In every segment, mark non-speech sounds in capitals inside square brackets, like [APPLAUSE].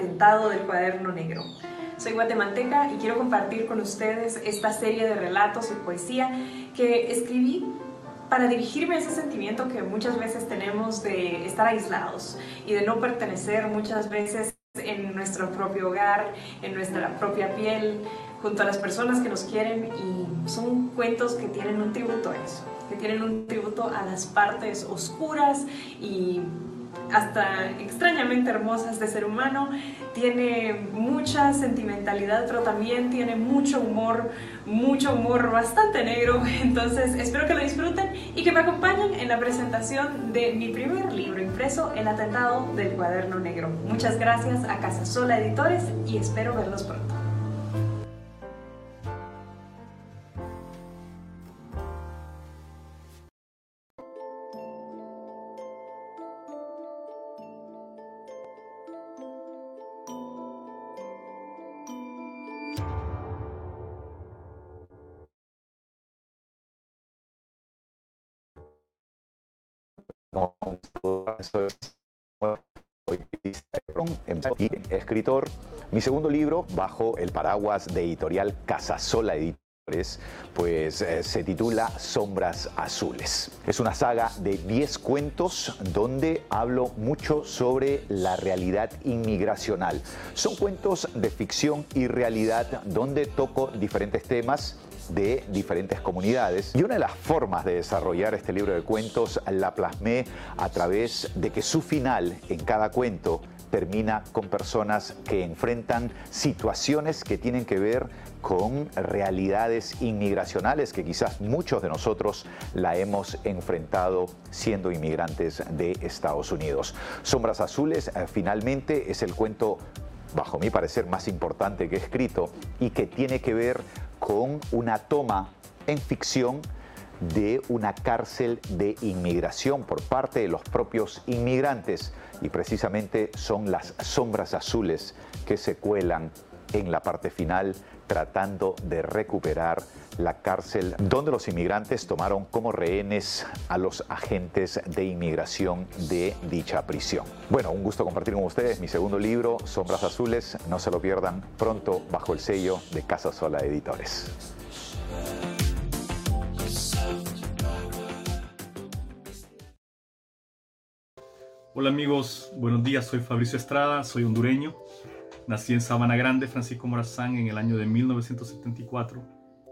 del cuaderno negro. Soy guatemalteca y quiero compartir con ustedes esta serie de relatos y poesía que escribí para dirigirme a ese sentimiento que muchas veces tenemos de estar aislados y de no pertenecer muchas veces en nuestro propio hogar, en nuestra propia piel, junto a las personas que nos quieren y son cuentos que tienen un tributo a eso, que tienen un tributo a las partes oscuras y hasta extrañamente hermosas de ser humano, tiene mucha sentimentalidad, pero también tiene mucho humor, mucho humor bastante negro. [LAUGHS] Entonces espero que lo disfruten y que me acompañen en la presentación de mi primer libro impreso, El atentado del cuaderno negro. Muchas gracias a Casa Sola Editores y espero verlos pronto. Escritor. Mi segundo libro, bajo el paraguas de editorial Casasola Editores, pues eh, se titula Sombras Azules. Es una saga de 10 cuentos donde hablo mucho sobre la realidad inmigracional. Son cuentos de ficción y realidad donde toco diferentes temas de diferentes comunidades. Y una de las formas de desarrollar este libro de cuentos la plasmé a través de que su final en cada cuento termina con personas que enfrentan situaciones que tienen que ver con realidades inmigracionales que quizás muchos de nosotros la hemos enfrentado siendo inmigrantes de Estados Unidos. Sombras Azules eh, finalmente es el cuento bajo mi parecer más importante que escrito y que tiene que ver con una toma en ficción de una cárcel de inmigración por parte de los propios inmigrantes. Y precisamente son las sombras azules que se cuelan en la parte final tratando de recuperar la cárcel donde los inmigrantes tomaron como rehenes a los agentes de inmigración de dicha prisión. Bueno, un gusto compartir con ustedes mi segundo libro, Sombras Azules. No se lo pierdan pronto bajo el sello de Casa Sola Editores. Hola amigos, buenos días, soy Fabricio Estrada, soy hondureño. Nací en Sabana Grande, Francisco Morazán, en el año de 1974.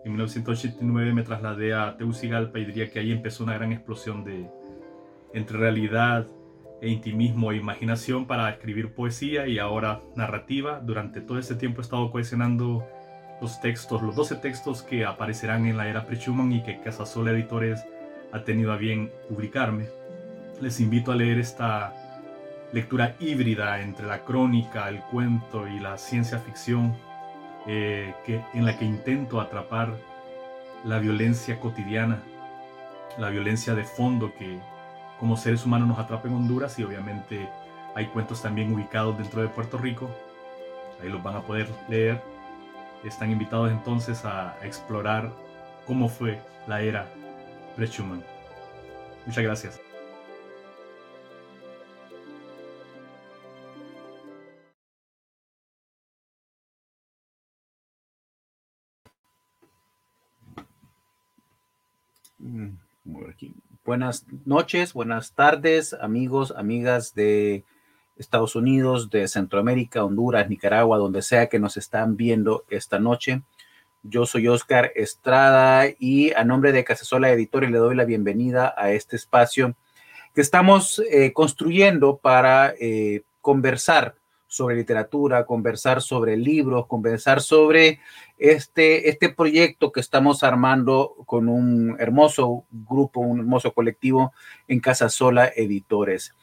En 1989 me trasladé a Tegucigalpa y diría que ahí empezó una gran explosión de entre realidad e intimismo e imaginación para escribir poesía y ahora narrativa. Durante todo ese tiempo he estado cohesionando los textos, los 12 textos que aparecerán en la era Prechuman y que Casasola Editores ha tenido a bien publicarme. Les invito a leer esta lectura híbrida entre la crónica, el cuento y la ciencia ficción, eh, que, en la que intento atrapar la violencia cotidiana, la violencia de fondo que como seres humanos nos atrapa en Honduras y obviamente hay cuentos también ubicados dentro de Puerto Rico, ahí los van a poder leer. Están invitados entonces a, explorar cómo fue la era pre-Schumann. Muchas gracias. Buenas noches, buenas tardes, amigos, amigas de Estados Unidos, de Centroamérica, Honduras, Nicaragua, donde sea que nos están viendo esta noche. Yo soy Oscar Estrada y a nombre de Casasola Editores le doy la bienvenida a este espacio que estamos eh, construyendo para eh, conversar sobre literatura, conversar sobre libros, conversar sobre este, este proyecto que estamos armando con un hermoso grupo, un hermoso colectivo en Casa Sola Editores.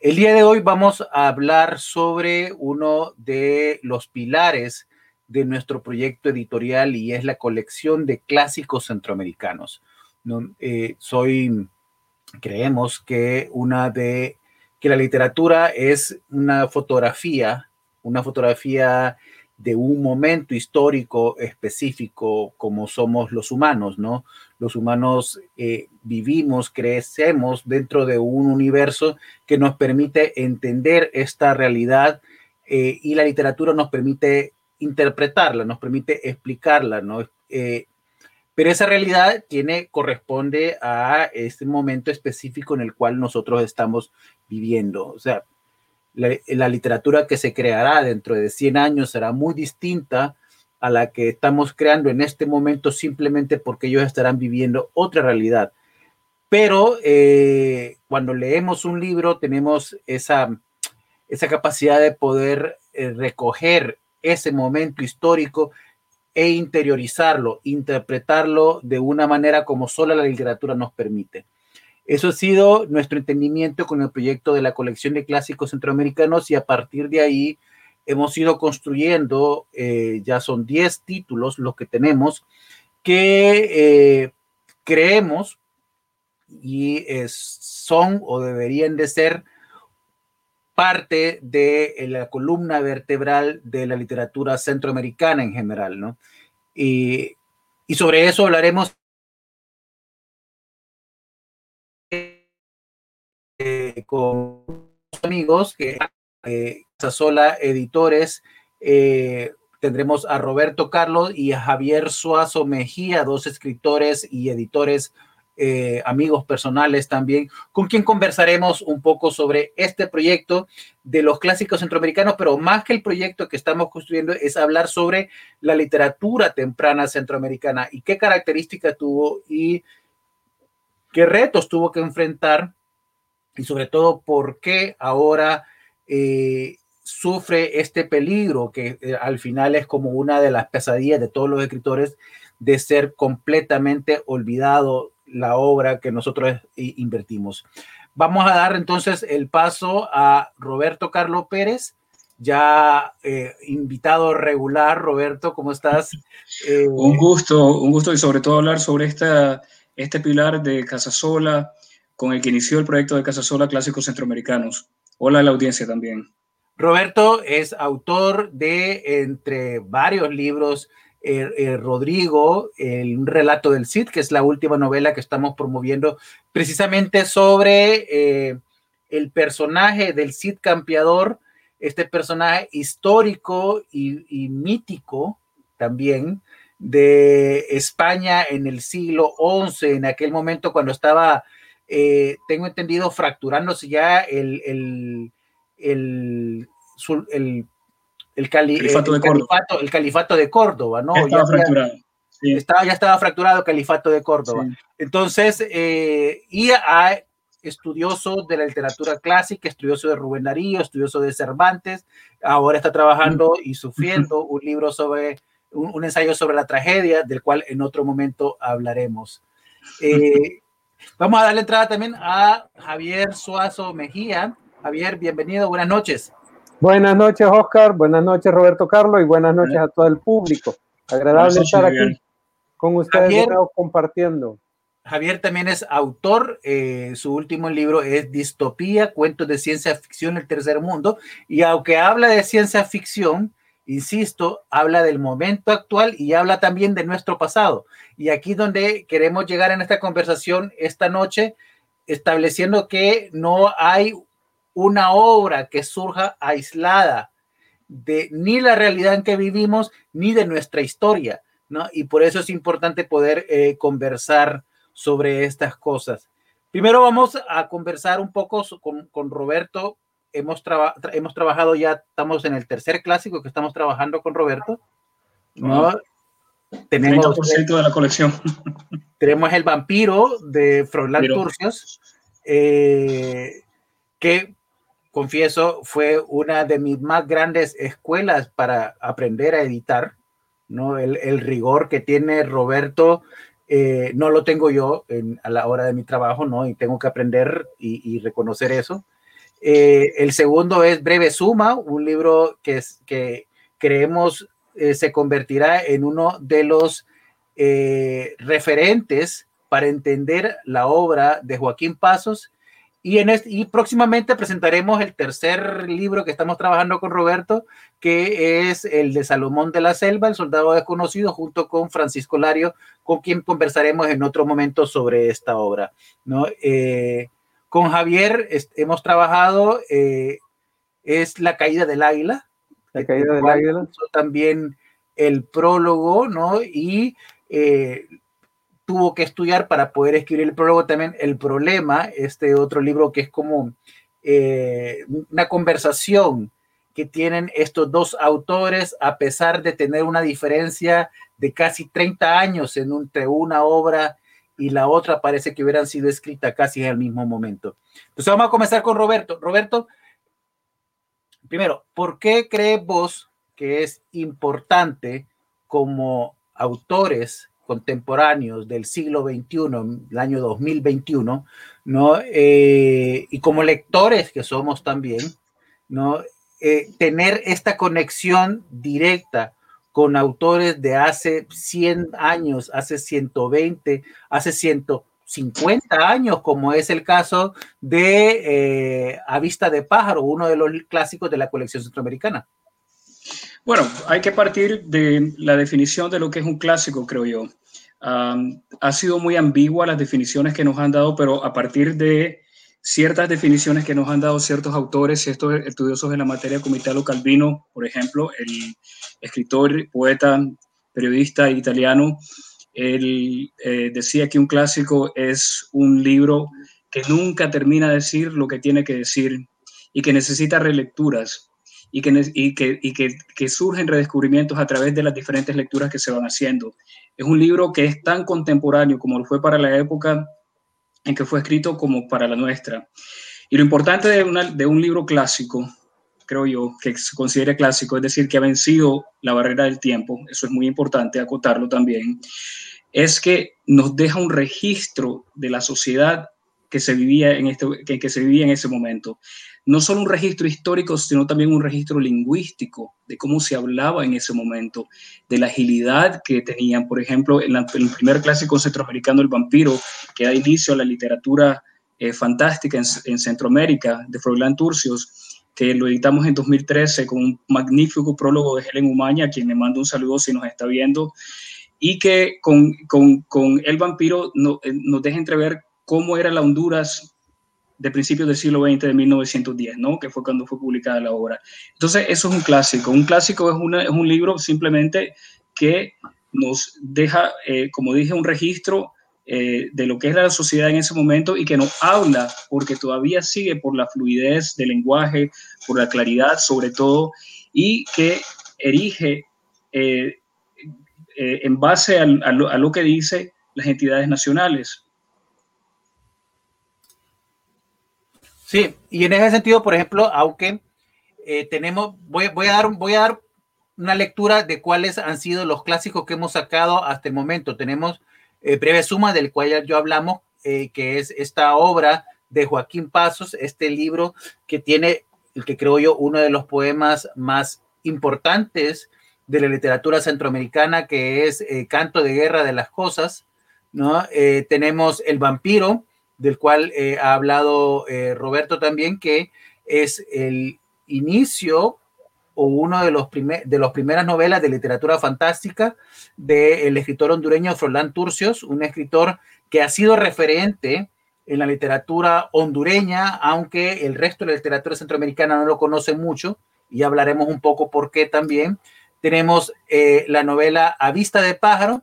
El día de hoy vamos a hablar sobre uno de los pilares de nuestro proyecto editorial y es la colección de clásicos centroamericanos. Eh, soy, creemos que una de que la literatura es una fotografía, una fotografía de un momento histórico específico como somos los humanos, ¿no? los humanos eh, vivimos, crecemos dentro de un universo que nos permite entender esta realidad eh, y la literatura nos permite interpretarla, nos permite explicarla, ¿no? Eh, pero esa realidad tiene, corresponde a este momento específico en el cual nosotros estamos viviendo. O sea, la, la literatura que se creará dentro de 100 años será muy distinta a la que estamos creando en este momento simplemente porque ellos estarán viviendo otra realidad. Pero eh, cuando leemos un libro tenemos esa, esa capacidad de poder eh, recoger ese momento histórico e interiorizarlo, interpretarlo de una manera como solo la literatura nos permite. Eso ha sido nuestro entendimiento con el proyecto de la colección de clásicos centroamericanos y a partir de ahí hemos ido construyendo, eh, ya son 10 títulos los que tenemos, que eh, creemos y son o deberían de ser parte de la columna vertebral de la literatura centroamericana en general, ¿no? Y, sobre eso hablaremos eh, con amigos que eh, sola Editores. Eh, tendremos a Roberto Carlos y a Javier Suazo Mejía, dos escritores y editores, eh, amigos personales también, con quien conversaremos un poco sobre este proyecto de los clásicos centroamericanos, pero más que el proyecto que estamos construyendo es hablar sobre la literatura temprana centroamericana y qué características tuvo y qué retos tuvo que enfrentar y sobre todo por qué ahora eh, sufre este peligro que eh, al final es como una de las pesadillas de todos los escritores de ser completamente olvidado la obra que nosotros invertimos. Vamos a dar entonces el paso a Roberto Carlos Pérez, ya eh, invitado regular. Roberto, ¿cómo estás? un gusto, un gusto y sobre todo hablar sobre esta, este pilar de Casasola con el que inició el proyecto de Casasola Clásicos Centroamericanos. Hola a la audiencia también. Roberto es autor de, entre varios libros, eh, eh, Rodrigo, el, relato del Cid, que es la última novela que estamos promoviendo precisamente sobre eh, el personaje del Cid Campeador, este personaje histórico y, mítico también de España en el siglo XI, en aquel momento cuando estaba tengo entendido, fracturándose ya el, el, el, el, el, califato, de califato, el califato de Córdoba, ¿no? Ya estaba fracturado. Sí. Estaba, ya estaba fracturado el califato de Córdoba. Sí. Entonces, eh, y a estudioso de la literatura clásica, estudioso de Rubén Darío, estudioso de Cervantes, ahora está trabajando y sufriendo un libro sobre, un, un ensayo sobre la tragedia, del cual en otro momento hablaremos. Eh, Vamos a darle entrada también a Javier Suazo Mejía. Javier, bienvenido, buenas noches. Buenas noches, Oscar. Buenas noches, Roberto Carlos, y buenas noches a todo el público. Agradable noches, estar Javier. aquí con ustedes Javier, compartiendo. Javier también es autor. Eh, su último libro es Distopía, cuentos de ciencia ficción, el tercer mundo. Y aunque habla de ciencia ficción, insisto, habla del momento actual y habla también de nuestro pasado. Y aquí donde queremos llegar en esta conversación esta noche, estableciendo que no hay una obra que surja aislada de ni la realidad en que vivimos ni de nuestra historia, ¿no? Y por eso es importante poder eh, conversar sobre estas cosas. Primero vamos a conversar un poco con, con Roberto hemos, traba, tra hemos trabajado ya, estamos en el tercer clásico que estamos trabajando con Roberto. ¿no? Tenemos 30% de la colección. [LAUGHS] Tenemos el vampiro de Froilán Turcios, eh, que confieso fue una de mis más grandes escuelas para aprender a editar. ¿no? El, el rigor que tiene Roberto eh, no lo tengo yo en, a la hora de mi trabajo, ¿no? Y tengo que aprender y, reconocer eso. Eh, el segundo es Breve Suma, un libro que, es, que creemos eh, se convertirá en uno de los referentes para entender la obra de Joaquín Pasos. Y, en este, y próximamente presentaremos el tercer libro que estamos trabajando con Roberto, que es el de Salomón de la Selva, el soldado desconocido, junto con Francisco Lario, con quien conversaremos en otro momento sobre esta obra. ¿no? Eh, con Javier hemos trabajado, eh, es La caída del águila. La caída del águila. También el prólogo, ¿no? Y eh, tuvo que estudiar para poder escribir el prólogo también El Problema, este otro libro que es como eh, una conversación que tienen estos dos autores a pesar de tener una diferencia de casi 30 años en entre una obra y la otra parece que hubieran sido escritas casi el mismo momento. Entonces vamos a comenzar con Roberto. Roberto, primero, ¿por qué crees vos que es importante como autores contemporáneos del siglo XXI, el año 2021, ¿no? Eh, y como lectores que somos también, ¿no? Eh, tener esta conexión directa con autores de hace 100 años, hace 120, hace 150 años, como es el caso de eh, A Vista de Pájaro, uno de los clásicos de la colección centroamericana. Bueno, hay que partir de la definición de lo que es un clásico, creo yo. Ha sido muy ambigua las definiciones que nos han dado, pero a partir de ciertas definiciones que nos han dado ciertos autores, ciertos estudiosos de la materia, como Italo Calvino, por ejemplo, el escritor, poeta, periodista italiano, él eh, decía que un clásico es un libro que nunca termina de decir lo que tiene que decir y que necesita relecturas y que, y que, y que, surgen redescubrimientos a través de las diferentes lecturas que se van haciendo. Es un libro que es tan contemporáneo como lo fue para la época en que fue escrito como para la nuestra. Y lo importante de, de un libro clásico, creo yo, que se considere clásico, es decir, que ha vencido la barrera del tiempo, eso es muy importante acotarlo también, es que nos deja un registro de la sociedad que se vivía en, este, que, que se vivía en ese momento no solo un registro histórico, sino también un registro lingüístico de cómo se hablaba en ese momento, de la agilidad que tenían. Por ejemplo, en, el primer clásico centroamericano, El vampiro, que da inicio a la literatura eh, fantástica en, Centroamérica, de Froilán Turcios, que lo editamos en 2013 con un magnífico prólogo de Helen Umaña, a quien le mando un saludo si nos está viendo, y que con, El vampiro eh, nos deja entrever cómo era la Honduras de principios del siglo XX, de 1910, ¿no? que fue cuando fue publicada la obra. Entonces, eso es un clásico. Un clásico es, es un libro simplemente que nos deja, eh, como dije, un registro eh, de lo que es la sociedad en ese momento y que nos habla, porque todavía sigue por la fluidez del lenguaje, por la claridad sobre todo, y que erige eh, en base a, a lo que dice las entidades nacionales. Sí, y en ese sentido, por ejemplo, aunque eh, tenemos, voy, a dar, voy a dar una lectura de cuáles han sido los clásicos que hemos sacado hasta el momento. Tenemos eh, Breve Suma, del cual ya yo hablamos, eh, que es esta obra de Joaquín Pasos, este libro que tiene, el que creo yo, uno de los poemas más importantes de la literatura centroamericana, que es Canto de Guerra de las Cosas, ¿no? tenemos El Vampiro, del cual eh, ha hablado eh, Roberto también, que es el inicio o uno de los, de las primeras novelas de literatura fantástica del escritor hondureño Froilán Turcios, un escritor que ha sido referente en la literatura hondureña, aunque el resto de la literatura centroamericana no lo conoce mucho, y hablaremos un poco por qué también. Tenemos eh, la novela A Vista de Pájaro,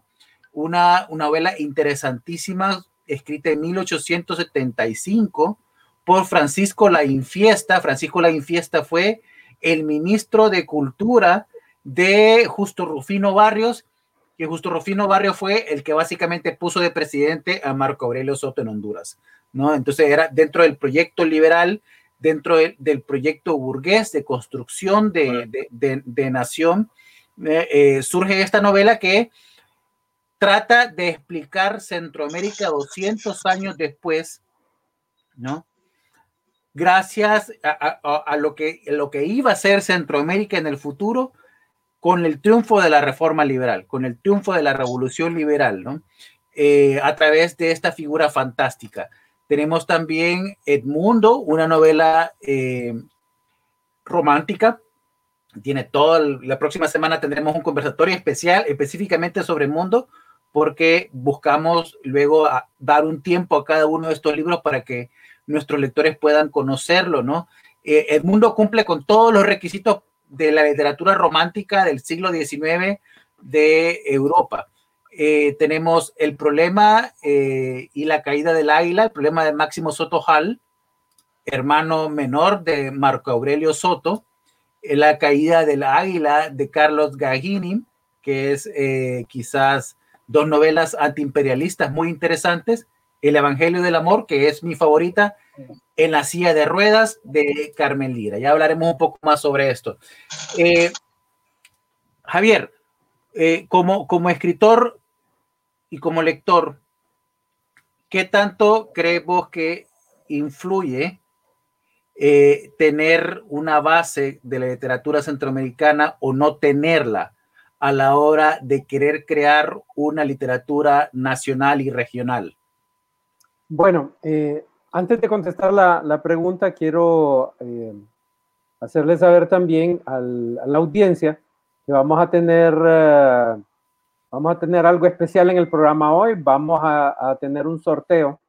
una, una novela interesantísima escrita en 1875 por Francisco La Infiesta. Francisco La Infiesta fue el ministro de Cultura de Justo Rufino Barrios, que Justo Rufino Barrios fue el que básicamente puso de presidente a Marco Aurelio Soto en Honduras, ¿no? Entonces era dentro del proyecto liberal, dentro del proyecto burgués de construcción de, nación, eh, eh, surge esta novela que trata de explicar Centroamérica 200 años después, ¿no? Gracias a, lo, que, lo que iba a ser Centroamérica en el futuro con el triunfo de la reforma liberal, con el triunfo de la revolución liberal, ¿no? Eh, a través de esta figura fantástica. Tenemos también Edmundo, una novela eh, romántica. Tiene todo, la próxima semana tendremos un conversatorio especial específicamente sobre el mundo, porque buscamos luego dar un tiempo a cada uno de estos libros para que nuestros lectores puedan conocerlo, ¿no? Eh, Edmundo cumple con todos los requisitos de la literatura romántica del siglo XIX de Europa. Eh, tenemos el problema eh, y la caída del águila, el problema de Máximo Soto Hall, hermano menor de Marco Aurelio Soto, la caída del águila de Carlos Gagini, que es quizás dos novelas antiimperialistas muy interesantes, El Evangelio del Amor, que es mi favorita, En la silla de ruedas de Carmen Lira. Ya hablaremos un poco más sobre esto. Javier, como, como escritor, y como lector, ¿qué tanto crees vos que influye eh, tener una base de la literatura centroamericana o no tenerla a la hora de querer crear una literatura nacional y regional? Bueno, eh, antes de contestar la, pregunta, quiero eh, hacerle saber también a la audiencia que vamos a tener Vamos a tener algo especial en el programa hoy. Vamos a, tener un sorteo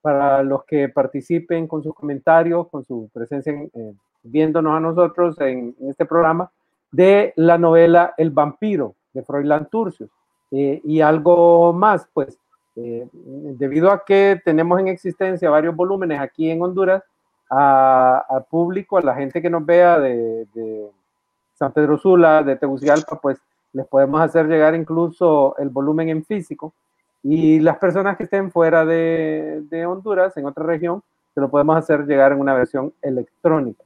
para los que participen con sus comentarios, con su presencia eh, viéndonos a nosotros en, este programa, de la novela El vampiro de Froilán Turcios. Eh, y algo más, pues, eh, debido a que tenemos en existencia varios volúmenes aquí en Honduras, al público, a la gente que nos vea de San Pedro Sula, de Tegucigalpa, pues les podemos hacer llegar incluso el volumen en físico y las personas que estén fuera de, Honduras, en otra región, se lo podemos hacer llegar en una versión electrónica.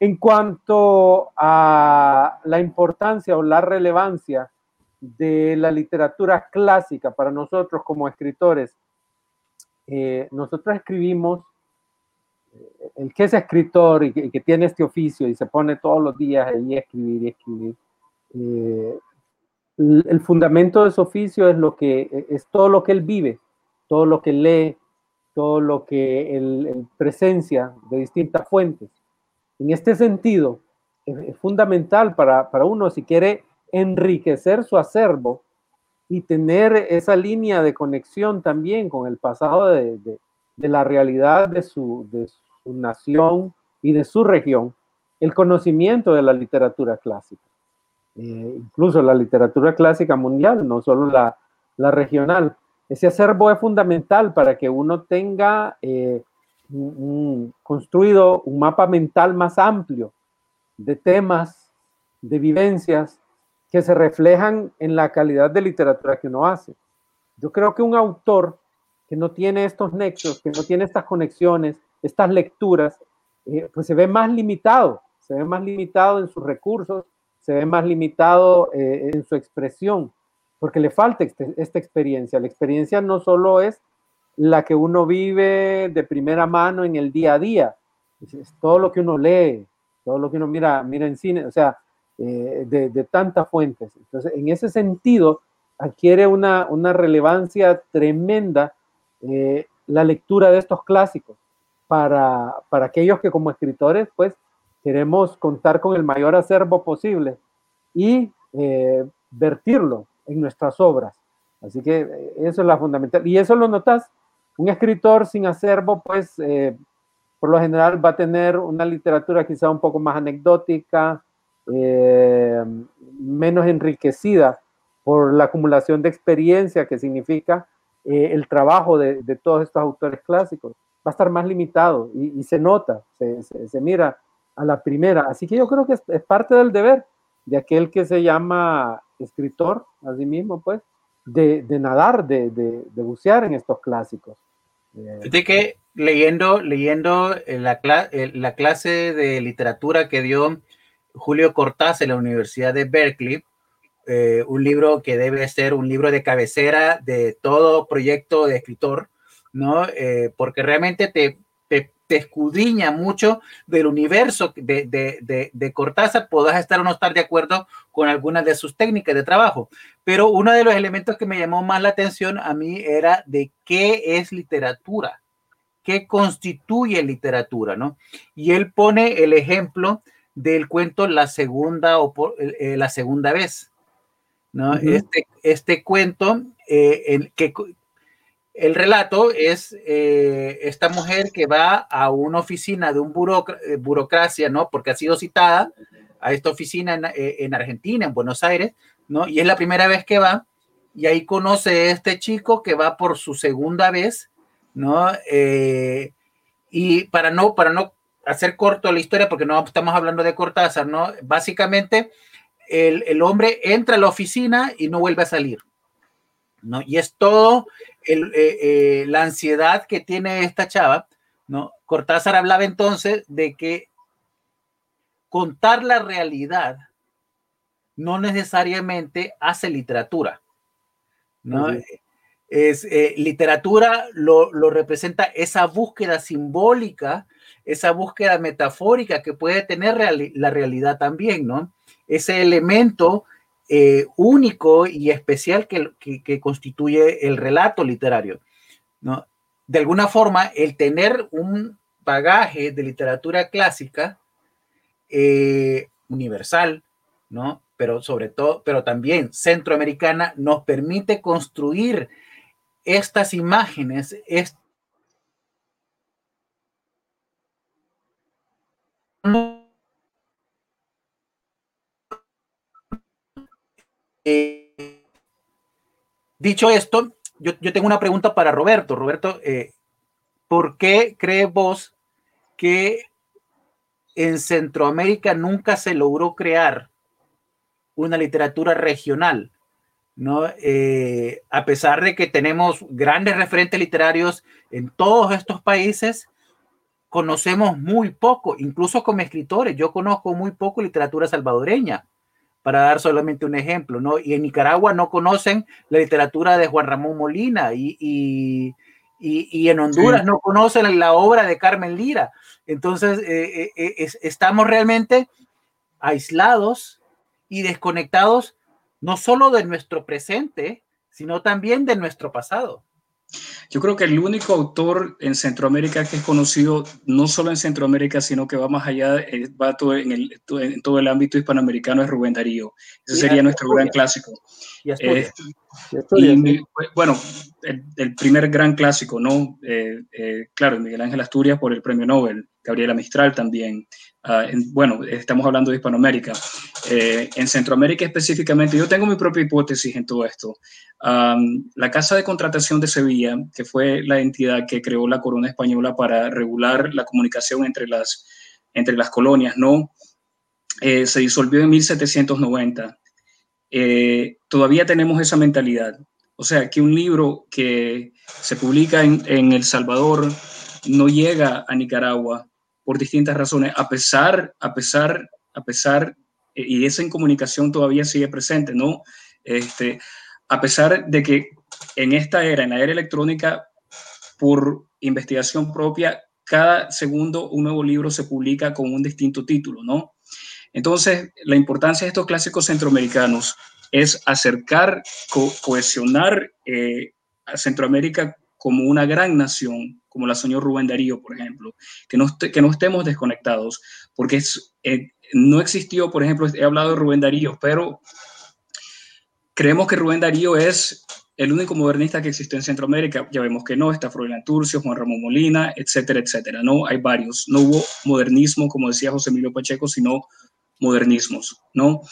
En cuanto a la importancia o la relevancia de la literatura clásica para nosotros como escritores, eh, nosotros escribimos, eh, el que es escritor y que, tiene este oficio y se pone todos los días ahí a escribir y escribir, eh, el fundamento de su oficio es lo que es todo lo que él vive, todo lo que lee, todo lo que él, presencia de distintas fuentes. En este sentido, es, fundamental para, uno si quiere enriquecer su acervo y tener esa línea de conexión también con el pasado de, la realidad de su, de su nación y de su región, el conocimiento de la literatura clásica. Eh, incluso la literatura clásica mundial, no solo la, regional. Ese acervo es fundamental para que uno tenga eh, construido un mapa mental más amplio de temas, de vivencias que se reflejan en la calidad de literatura que uno hace. Yo creo que un autor que no tiene estos nexos, que no tiene estas conexiones, estas lecturas, eh, pues se ve más limitado, se ve más limitado en sus recursos, se ve más limitado eh, en su expresión, porque le falta este, esta experiencia. La experiencia no solo es la que uno vive de primera mano en el día a día, es, todo lo que uno lee, todo lo que uno mira, mira en cine, o sea, eh, de, tantas fuentes. Entonces, en ese sentido, adquiere una, una relevancia tremenda eh, la lectura de estos clásicos para, para aquellos que como escritores, pues, queremos contar con el mayor acervo posible y eh, vertirlo en nuestras obras. Así que eso es la fundamental. Y eso lo notas, un escritor sin acervo, pues eh, por lo general va a tener una literatura quizá un poco más anecdótica, menos enriquecida por la acumulación de experiencia que significa el trabajo de, todos estos autores clásicos. Va a estar más limitado y, se nota, se, se mira a la primera. Así que yo creo que es, parte del deber de aquel que se llama escritor, así mismo, pues, de, nadar, de, bucear en estos clásicos. Fíjate que leyendo, leyendo la, la clase de literatura que dio Julio Cortázar en la Universidad de Berkeley, eh, un libro que debe ser un libro de cabecera de todo proyecto de escritor, ¿no? Eh, porque realmente te, te escudriña mucho del universo de, de, de, Cortázar, podrás estar o no estar de acuerdo con algunas de sus técnicas de trabajo, pero uno de los elementos que me llamó más la atención a mí era de qué es literatura. qué constituye literatura, ¿no? Y él pone el ejemplo del cuento La segunda, o eh, la segunda vez, ¿no? este, este cuento, eh, que el relato es eh, esta mujer que va a una oficina de un burocracia, ¿no? Porque ha sido citada a esta oficina en, en, Argentina, en Buenos Aires, ¿no? Y es la primera vez que va, y ahí conoce a este chico que va por su segunda vez, ¿no? y para no, para no hacer corto la historia, porque no estamos hablando de Cortázar, ¿no? Básicamente, el, hombre entra a la oficina y no vuelve a salir, ¿no? Y es todo eh, eh, la ansiedad que tiene esta chava, ¿no? Cortázar hablaba entonces de que contar la realidad no necesariamente hace literatura, ¿no? Es, eh, literatura lo, lo, representa esa búsqueda simbólica esa búsqueda metafórica que puede tener la realidad también, ¿no? Ese elemento eh, único y especial que, constituye el relato literario, ¿no? De alguna forma, el tener un bagaje de literatura clásica eh, universal, ¿no? Pero sobre todo, pero también centroamericana, nos permite construir estas imágenes, Eh, dicho esto, yo, tengo una pregunta para Roberto. Roberto, eh, ¿por qué crees vos que en Centroamérica nunca se logró crear una literatura regional? ¿no? Eh, a pesar de que tenemos grandes referentes literarios en todos estos países, conocemos muy poco, incluso como escritores. Yo conozco muy poco literatura salvadoreña, para dar solamente un ejemplo, ¿no? Y en Nicaragua no conocen la literatura de Juan Ramón Molina y, y, y, en Honduras no conocen la obra de Carmen Lira. Entonces, eh, eh, eh, estamos realmente aislados y desconectados no solo de nuestro presente, sino también de nuestro pasado. Yo creo que el único autor en Centroamérica que es conocido, no solo en Centroamérica, sino que va más allá, eh, va todo en, el, en todo el ámbito hispanoamericano, es Rubén Darío. Ese sería nuestro gran clásico. Y, eh, bueno, el, primer gran clásico, ¿no? Eh, claro, Miguel Ángel Asturias por el premio Nobel, Gabriela Mistral también. Ah, bueno, estamos hablando de Hispanoamérica. en Centroamérica específicamente, yo tengo mi propia hipótesis en todo esto la Casa de Contratación de Sevilla, que fue la entidad que creó la corona española para regular la comunicación entre las, entre las colonias, ¿no? Eh, se disolvió en 1790. Eh, todavía tenemos esa mentalidad. O sea, que un libro que se publica en El Salvador no llega a Nicaragua por distintas razones, a pesar, a pesar, a pesar, eh, y esa incomunicación todavía sigue presente, ¿no? Este, a pesar de que en esta era, en la era electrónica, por investigación propia, cada segundo un nuevo libro se publica con un distinto título, ¿no? Entonces, la importancia de estos clásicos centroamericanos es acercar, cohesionar eh, a Centroamérica como una gran nación, como la soñó Rubén Darío, por ejemplo, que no, que no estemos desconectados, porque es, eh, no existió, por ejemplo, he hablado de Rubén Darío, pero Creemos que Rubén Darío es el único modernista que existe en Centroamérica. Ya vemos que no, está Froilán Turcio, Juan Ramón Molina, etcétera, etcétera. No, hay varios. No hubo modernismo, como decía José Emilio Pacheco, sino modernismos, ¿no?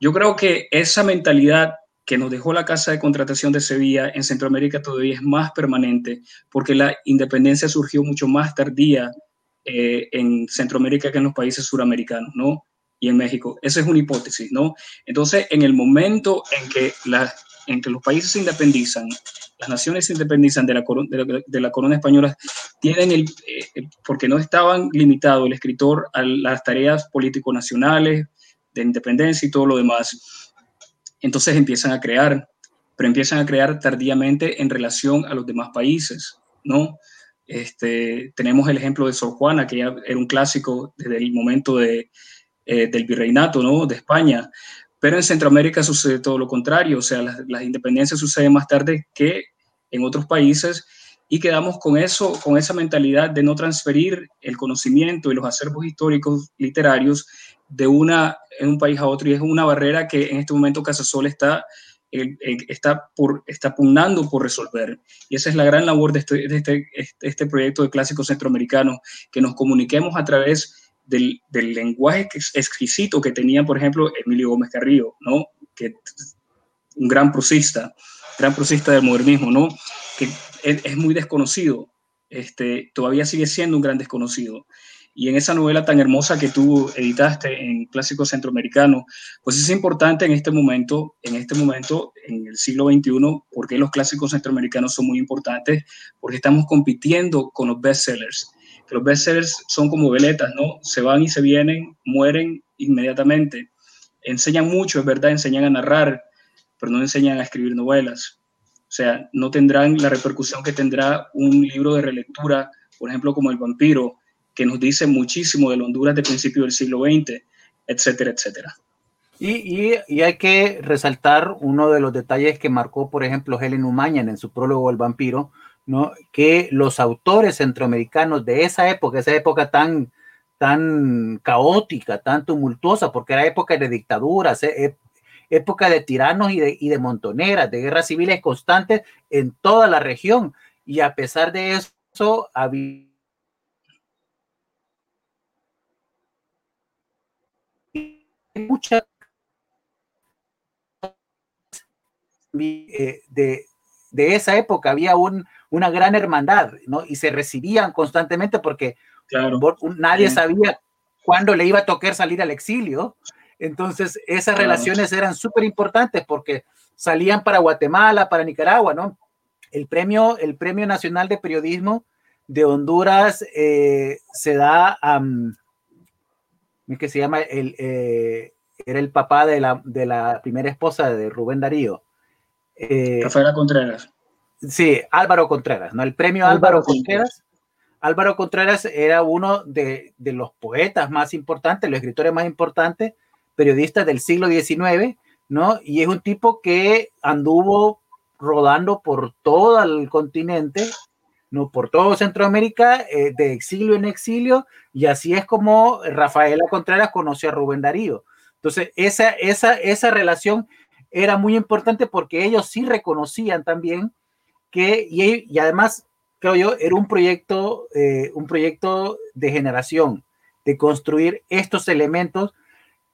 Yo creo que esa mentalidad que nos dejó la Casa de Contratación de Sevilla en Centroamérica todavía es más permanente, porque la independencia surgió mucho más tardía eh, en Centroamérica que en los países suramericanos, ¿no? y en México. Esa es una hipótesis, ¿no? Entonces, en el momento en que, la, en que los países se independizan, las naciones se independizan de la, de la, corona española, tienen el, eh, porque no estaban limitados el escritor a las tareas político-nacionales, de independencia y todo lo demás. Entonces empiezan a crear, pero empiezan a crear tardíamente en relación a los demás países, ¿no? Este, tenemos el ejemplo de Sor Juana, que ya era un clásico desde el momento eh, del virreinato, ¿no? De España. Pero en Centroamérica sucede todo lo contrario, o sea, las, independencias suceden más tarde que en otros países y quedamos con eso, con esa mentalidad de no transferir el conocimiento y los acervos históricos literarios de una en un país a otro y es una barrera que en este momento Casasola está está, está pugnando por resolver. Y esa es la gran labor de este, este, este, este proyecto de clásicos centroamericanos, que nos comuniquemos a través del, del, lenguaje exquisito que tenía, por ejemplo, Emilio Gómez Carrillo, ¿no? Que un gran prosista, gran prosista del modernismo, ¿no? Que es, es muy desconocido, este, todavía sigue siendo un gran desconocido. Y en esa novela tan hermosa que tú editaste en Clásico Centroamericano, pues es importante en este momento, en este momento, en el siglo XXI, porque los clásicos centroamericanos son muy importantes, porque estamos compitiendo con los bestsellers. Que los bestsellers son como veletas, ¿no? Se van y se vienen, mueren inmediatamente. Enseñan mucho, es verdad, enseñan a narrar, pero no enseñan a escribir novelas. O sea, no tendrán la repercusión que tendrá un libro de relectura, por ejemplo, como El vampiro, que nos dice muchísimo de Honduras de principio del siglo XX, etcétera, etcétera. Y, y, hay que resaltar uno de los detalles que marcó, por ejemplo, Helen Umañan en su prólogo El vampiro, ¿no? que los autores centroamericanos de esa época, esa época tan, tan caótica, tan tumultuosa, porque era época de dictaduras, eh, época de tiranos y de, y de montoneras, de guerras civiles constantes en toda la región. Y a pesar de eso, había mucha eh, de, de, esa época había un, una gran hermandad, ¿no? Y se recibían constantemente porque nadie sabía cuándo le iba a tocar salir al exilio. Entonces, esas relaciones eran súper importantes porque salían para Guatemala, para Nicaragua, ¿no? El premio, el premio Nacional de Periodismo de Honduras eh, se da a que se llama, el, eh, era el papá de la, de la primera esposa de Rubén Darío. Eh, Rafaela Contreras. Sí, Álvaro Contreras, ¿no? El premio Álvaro, Contreras. Álvaro Contreras era uno de, de, los poetas más importantes, los escritores más importantes, periodistas del siglo XIX, ¿no? Y es un tipo que anduvo rodando por todo el continente ¿no? por todo Centroamérica, eh, de exilio en exilio, y así es como Rafaela Contreras conoció a Rubén Darío. Entonces, esa, esa, esa relación era muy importante porque ellos sí reconocían también que, y, además, creo yo, era un proyecto, eh, un proyecto de generación, de construir estos elementos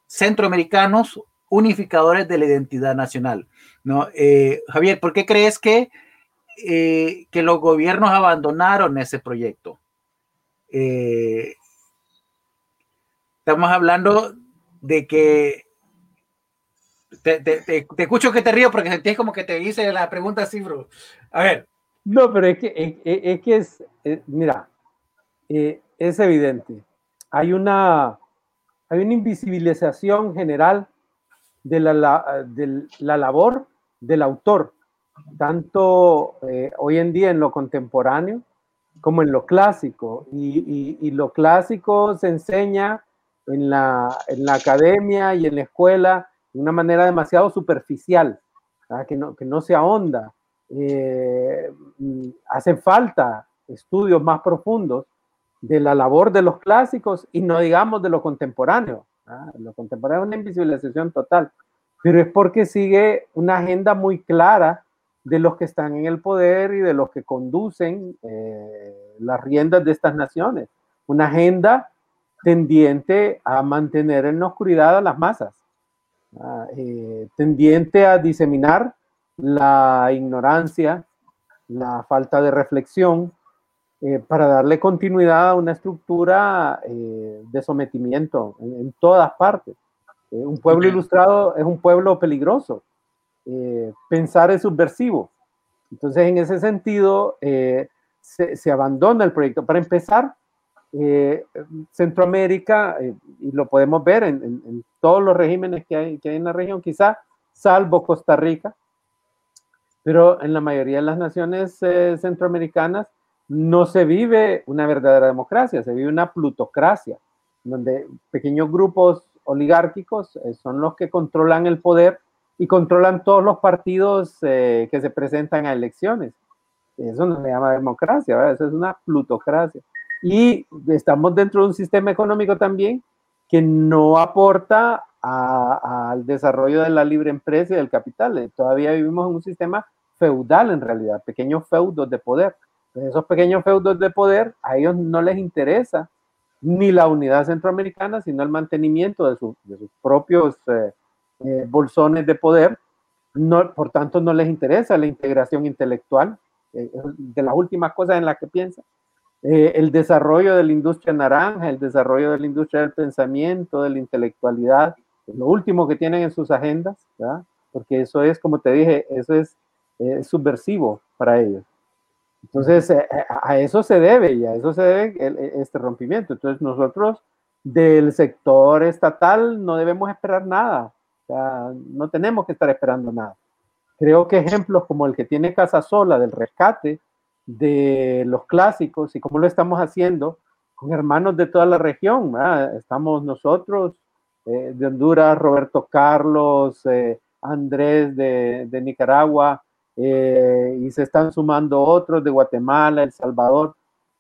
centroamericanos unificadores de la identidad nacional. ¿no? Eh, Javier, ¿por qué crees que eh, que los gobiernos abandonaron ese proyecto. Eh, estamos hablando de que te, escucho que te río porque sentís como que te hice la pregunta así, bro. A ver. No, pero es que es, que es eh, mira, es evidente. Hay una, hay una invisibilización general de la, de la labor del autor tanto eh, hoy en día en lo contemporáneo como en lo clásico. Y, lo clásico se enseña en la, en la, academia y en la escuela de una manera demasiado superficial, que no, que no, se ahonda. Eh, hacen falta estudios más profundos de la labor de los clásicos y no digamos de lo contemporáneo. Lo contemporáneo es una invisibilización total, pero es porque sigue una agenda muy clara de los que están en el poder y de los que conducen eh, las riendas de estas naciones. Una agenda tendiente a mantener en la oscuridad a las masas, ah, eh, tendiente a diseminar la ignorancia, la falta de reflexión, eh, para darle continuidad a una estructura de sometimiento en todas partes. un pueblo ilustrado es un pueblo peligroso eh, pensar es subversivo. Entonces, en ese sentido, eh, se, abandona el proyecto. Para empezar, eh, Centroamérica, y lo podemos ver en, todos los regímenes que hay en la región, quizá salvo Costa Rica, pero en la mayoría de las naciones centroamericanas no se vive una verdadera democracia, se vive una plutocracia, donde pequeños grupos oligárquicos son los que controlan el poder y controlan todos los partidos eh, que se presentan a elecciones. Eso no se llama democracia, eso es una plutocracia. Y estamos dentro de un sistema económico también que no aporta al desarrollo de la libre empresa y del capital. Todavía vivimos en un sistema feudal en realidad, pequeños feudos de poder. esos pequeños feudos de poder a ellos no les interesa ni la unidad centroamericana, sino el mantenimiento de, sus propios eh, eh, bolsones de poder. No, por tanto, no les interesa la integración intelectual, eh, de las últimas cosas en las que piensan. el desarrollo de la industria naranja, el desarrollo de la industria del pensamiento, de la intelectualidad, lo último que tienen en sus agendas, porque eso es, como te dije, eso es subversivo para ellos. Entonces, eh, eh, a eso se debe y a eso se debe e, este rompimiento. Entonces, nosotros del sector estatal no debemos esperar nada. No tenemos que estar esperando nada. Creo que ejemplos como el que tiene Casa Sola del rescate de los clásicos y cómo lo estamos haciendo con hermanos de toda la región. Estamos nosotros eh, de Honduras, Roberto Carlos, Andrés de, Nicaragua, eh, y se están sumando otros de Guatemala, El Salvador.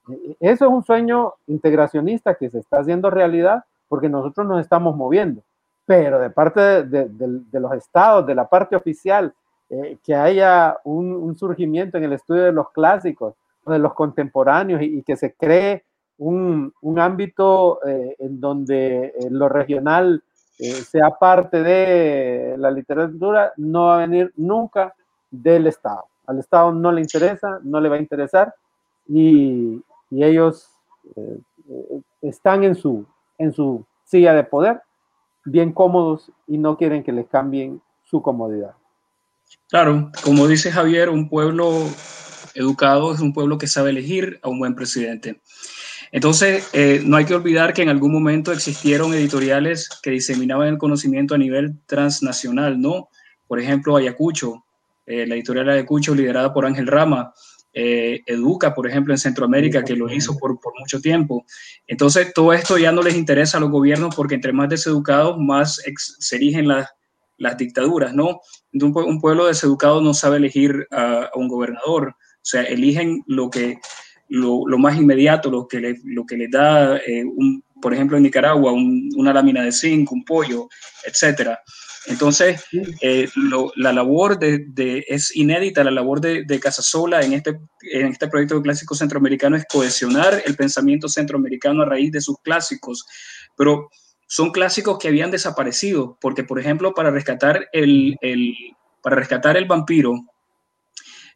E, eso es un sueño integracionista que se está haciendo realidad porque nosotros nos estamos moviendo, pero de parte de, los estados, de la parte oficial, eh, que haya un, surgimiento en el estudio de los clásicos, de los contemporáneos y, que se cree un, ámbito eh, en donde lo regional sea parte de la literatura, no va a venir nunca del Estado. Al Estado no le interesa, no le va a interesar y, ellos eh, eh, están en su, en su silla de poder, bien cómodos y no quieren que les cambien su comodidad. Claro, como dice Javier, un pueblo educado es un pueblo que sabe elegir a un buen presidente. Entonces, eh, no hay que olvidar que en algún momento existieron editoriales que diseminaban el conocimiento a nivel transnacional, ¿no? Por ejemplo, Ayacucho, eh, la editorial Ayacucho, liderada por Ángel Rama, eh, Educa, por ejemplo, en Centroamérica, que lo hizo por, mucho tiempo. Entonces, todo esto ya no les interesa a los gobiernos porque entre más deseducados, más se erigen las, dictaduras, ¿no? Un, pueblo deseducado no sabe elegir a, un gobernador, o sea, eligen lo que... Lo, más inmediato, lo que, le, les da, eh, por ejemplo, en Nicaragua, una lámina de zinc, un pollo, etcétera. Entonces, eh, la labor de, es inédita, la labor de, de Casasola en este, en este proyecto clásico centroamericano es cohesionar el pensamiento centroamericano a raíz de sus clásicos, pero son clásicos que habían desaparecido, porque por ejemplo, para rescatar el, para rescatar el vampiro,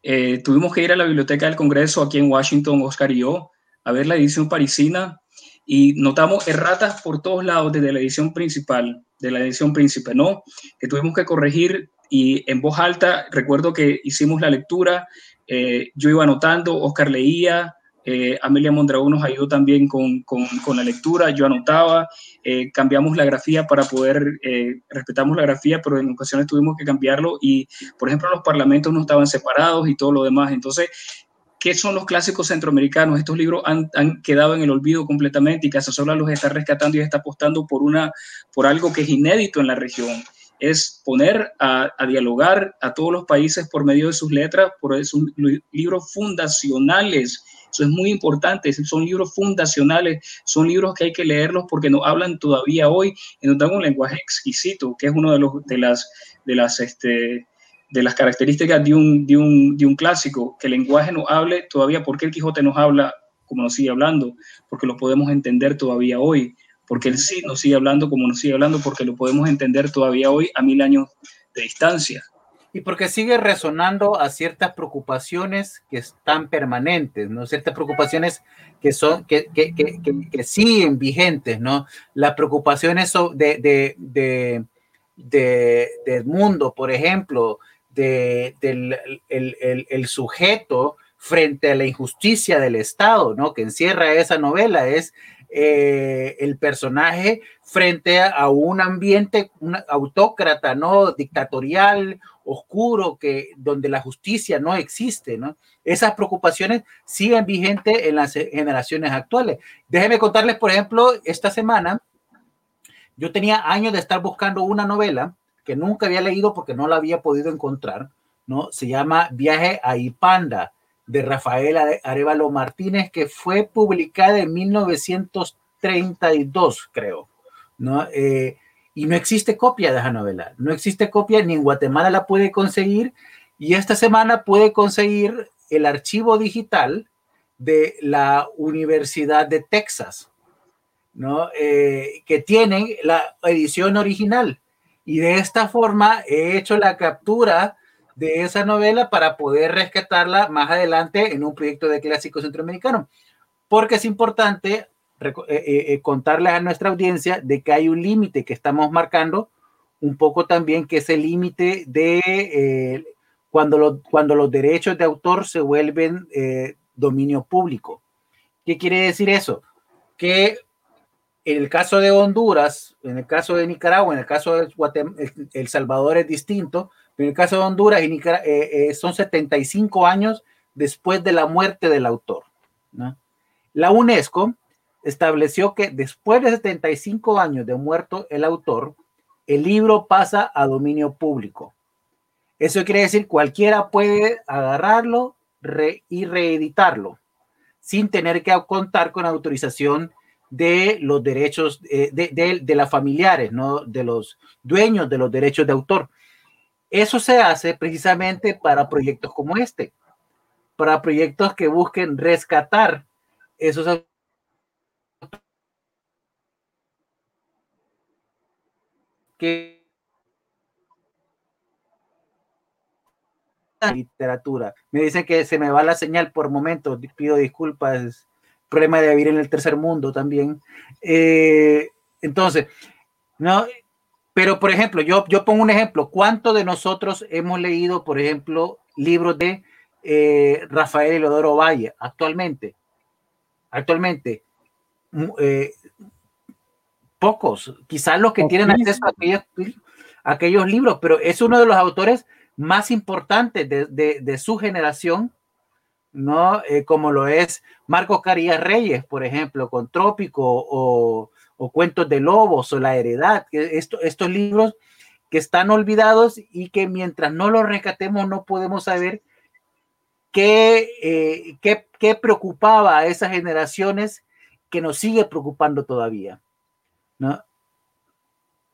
eh, tuvimos que ir a la Biblioteca del Congreso aquí en Washington, Oscar y yo, a ver la edición parisina y notamos erratas por todos lados desde la edición principal de la edición príncipe, ¿no? Que tuvimos que corregir y en voz alta, recuerdo que hicimos la lectura, eh, yo iba anotando, Oscar leía, eh, Amelia Mondragón nos ayudó también con, con, la lectura, yo anotaba, eh, cambiamos la grafía para poder, respetamos la grafía, pero en ocasiones tuvimos que cambiarlo y, por ejemplo, los parlamentos no estaban separados y todo lo demás. Entonces, ¿Qué son los clásicos centroamericanos? Estos libros han, quedado en el olvido completamente y Casasola los está rescatando y está apostando por, una, por algo que es inédito en la región. Es poner a, dialogar a todos los países por medio de sus letras, por esos libros fundacionales. Eso es muy importante, son libros fundacionales, son libros que hay que leerlos porque nos hablan todavía hoy, y nos dan un lenguaje exquisito, que es uno de, los, de las, de las este, de las características de un, de un, de un clásico, que el lenguaje nos hable todavía, porque el Quijote nos habla como nos sigue hablando? Porque lo podemos entender todavía hoy, porque él sí nos sigue hablando como nos sigue hablando, porque lo podemos entender todavía hoy a mil años de distancia. Y porque sigue resonando a ciertas preocupaciones que están permanentes, ¿no? Ciertas preocupaciones que son, que, que, que, que siguen vigentes, ¿no? Las preocupaciones de, de, de, de, del mundo, por ejemplo, del el, sujeto frente a la injusticia del Estado, ¿no? Que encierra esa novela es eh, el personaje frente a un ambiente autócrata, ¿no? Dictatorial, oscuro, que, donde la justicia no existe, ¿no? Esas preocupaciones siguen vigentes en las generaciones actuales. Déjenme contarles, por ejemplo, esta semana, yo tenía años de estar buscando una novela que nunca había leído porque no la había podido encontrar, ¿no? Se llama Viaje a Ipanda, de Rafael Arevalo Martínez, que fue publicada en 1932, creo, ¿no? Eh, y no existe copia de esa novela, no existe copia, ni en Guatemala la puede conseguir, y esta semana puede conseguir el archivo digital de la Universidad de Texas, ¿no? Eh, que tiene la edición original. Y de esta forma he hecho la captura de esa novela para poder rescatarla más adelante en un proyecto de clásico centroamericano. Porque es importante eh, eh, eh, contarles a nuestra audiencia de que hay un límite que estamos marcando, un poco también que es el límite de cuando, cuando los derechos de autor se vuelven dominio público. ¿Qué quiere decir eso? Que en el caso de Honduras, en el caso de Nicaragua, en el caso de Guatemala, El Salvador es distinto, en el caso de Honduras y Nicaragua, eh, eh, son 75 años después de la muerte del autor. La UNESCO estableció que después de 75 años de muerto el autor, el libro pasa a dominio público. Eso quiere decir cualquiera puede agarrarlo y reeditarlo sin tener que contar con autorización de los derechos eh, de, de, de, las familiares, ¿no? de los dueños de los derechos de autor. Eso se hace precisamente para proyectos como este, para proyectos que busquen rescatar esos que literatura. Me dicen que se me va la señal por momentos, pido disculpas, problema de vivir en el tercer mundo también. Eh, entonces, no, pero, por ejemplo, yo, yo pongo un ejemplo. ¿Cuántos de nosotros hemos leído, por ejemplo, libros de eh, Rafael Elodoro Valle actualmente? Actualmente, eh, pocos, quizás los que tienen acceso a aquellos, aquellos, libros, pero es uno de los autores más importantes de, de, de su generación, ¿no? Eh, como lo es Marcos Carías Reyes, por ejemplo, con Trópico o o Cuentos de Lobos o La Heredad, estos libros que están olvidados y que mientras no los rescatemos no podemos saber qué, eh, qué, qué, preocupaba a esas generaciones que nos sigue preocupando todavía. ¿no?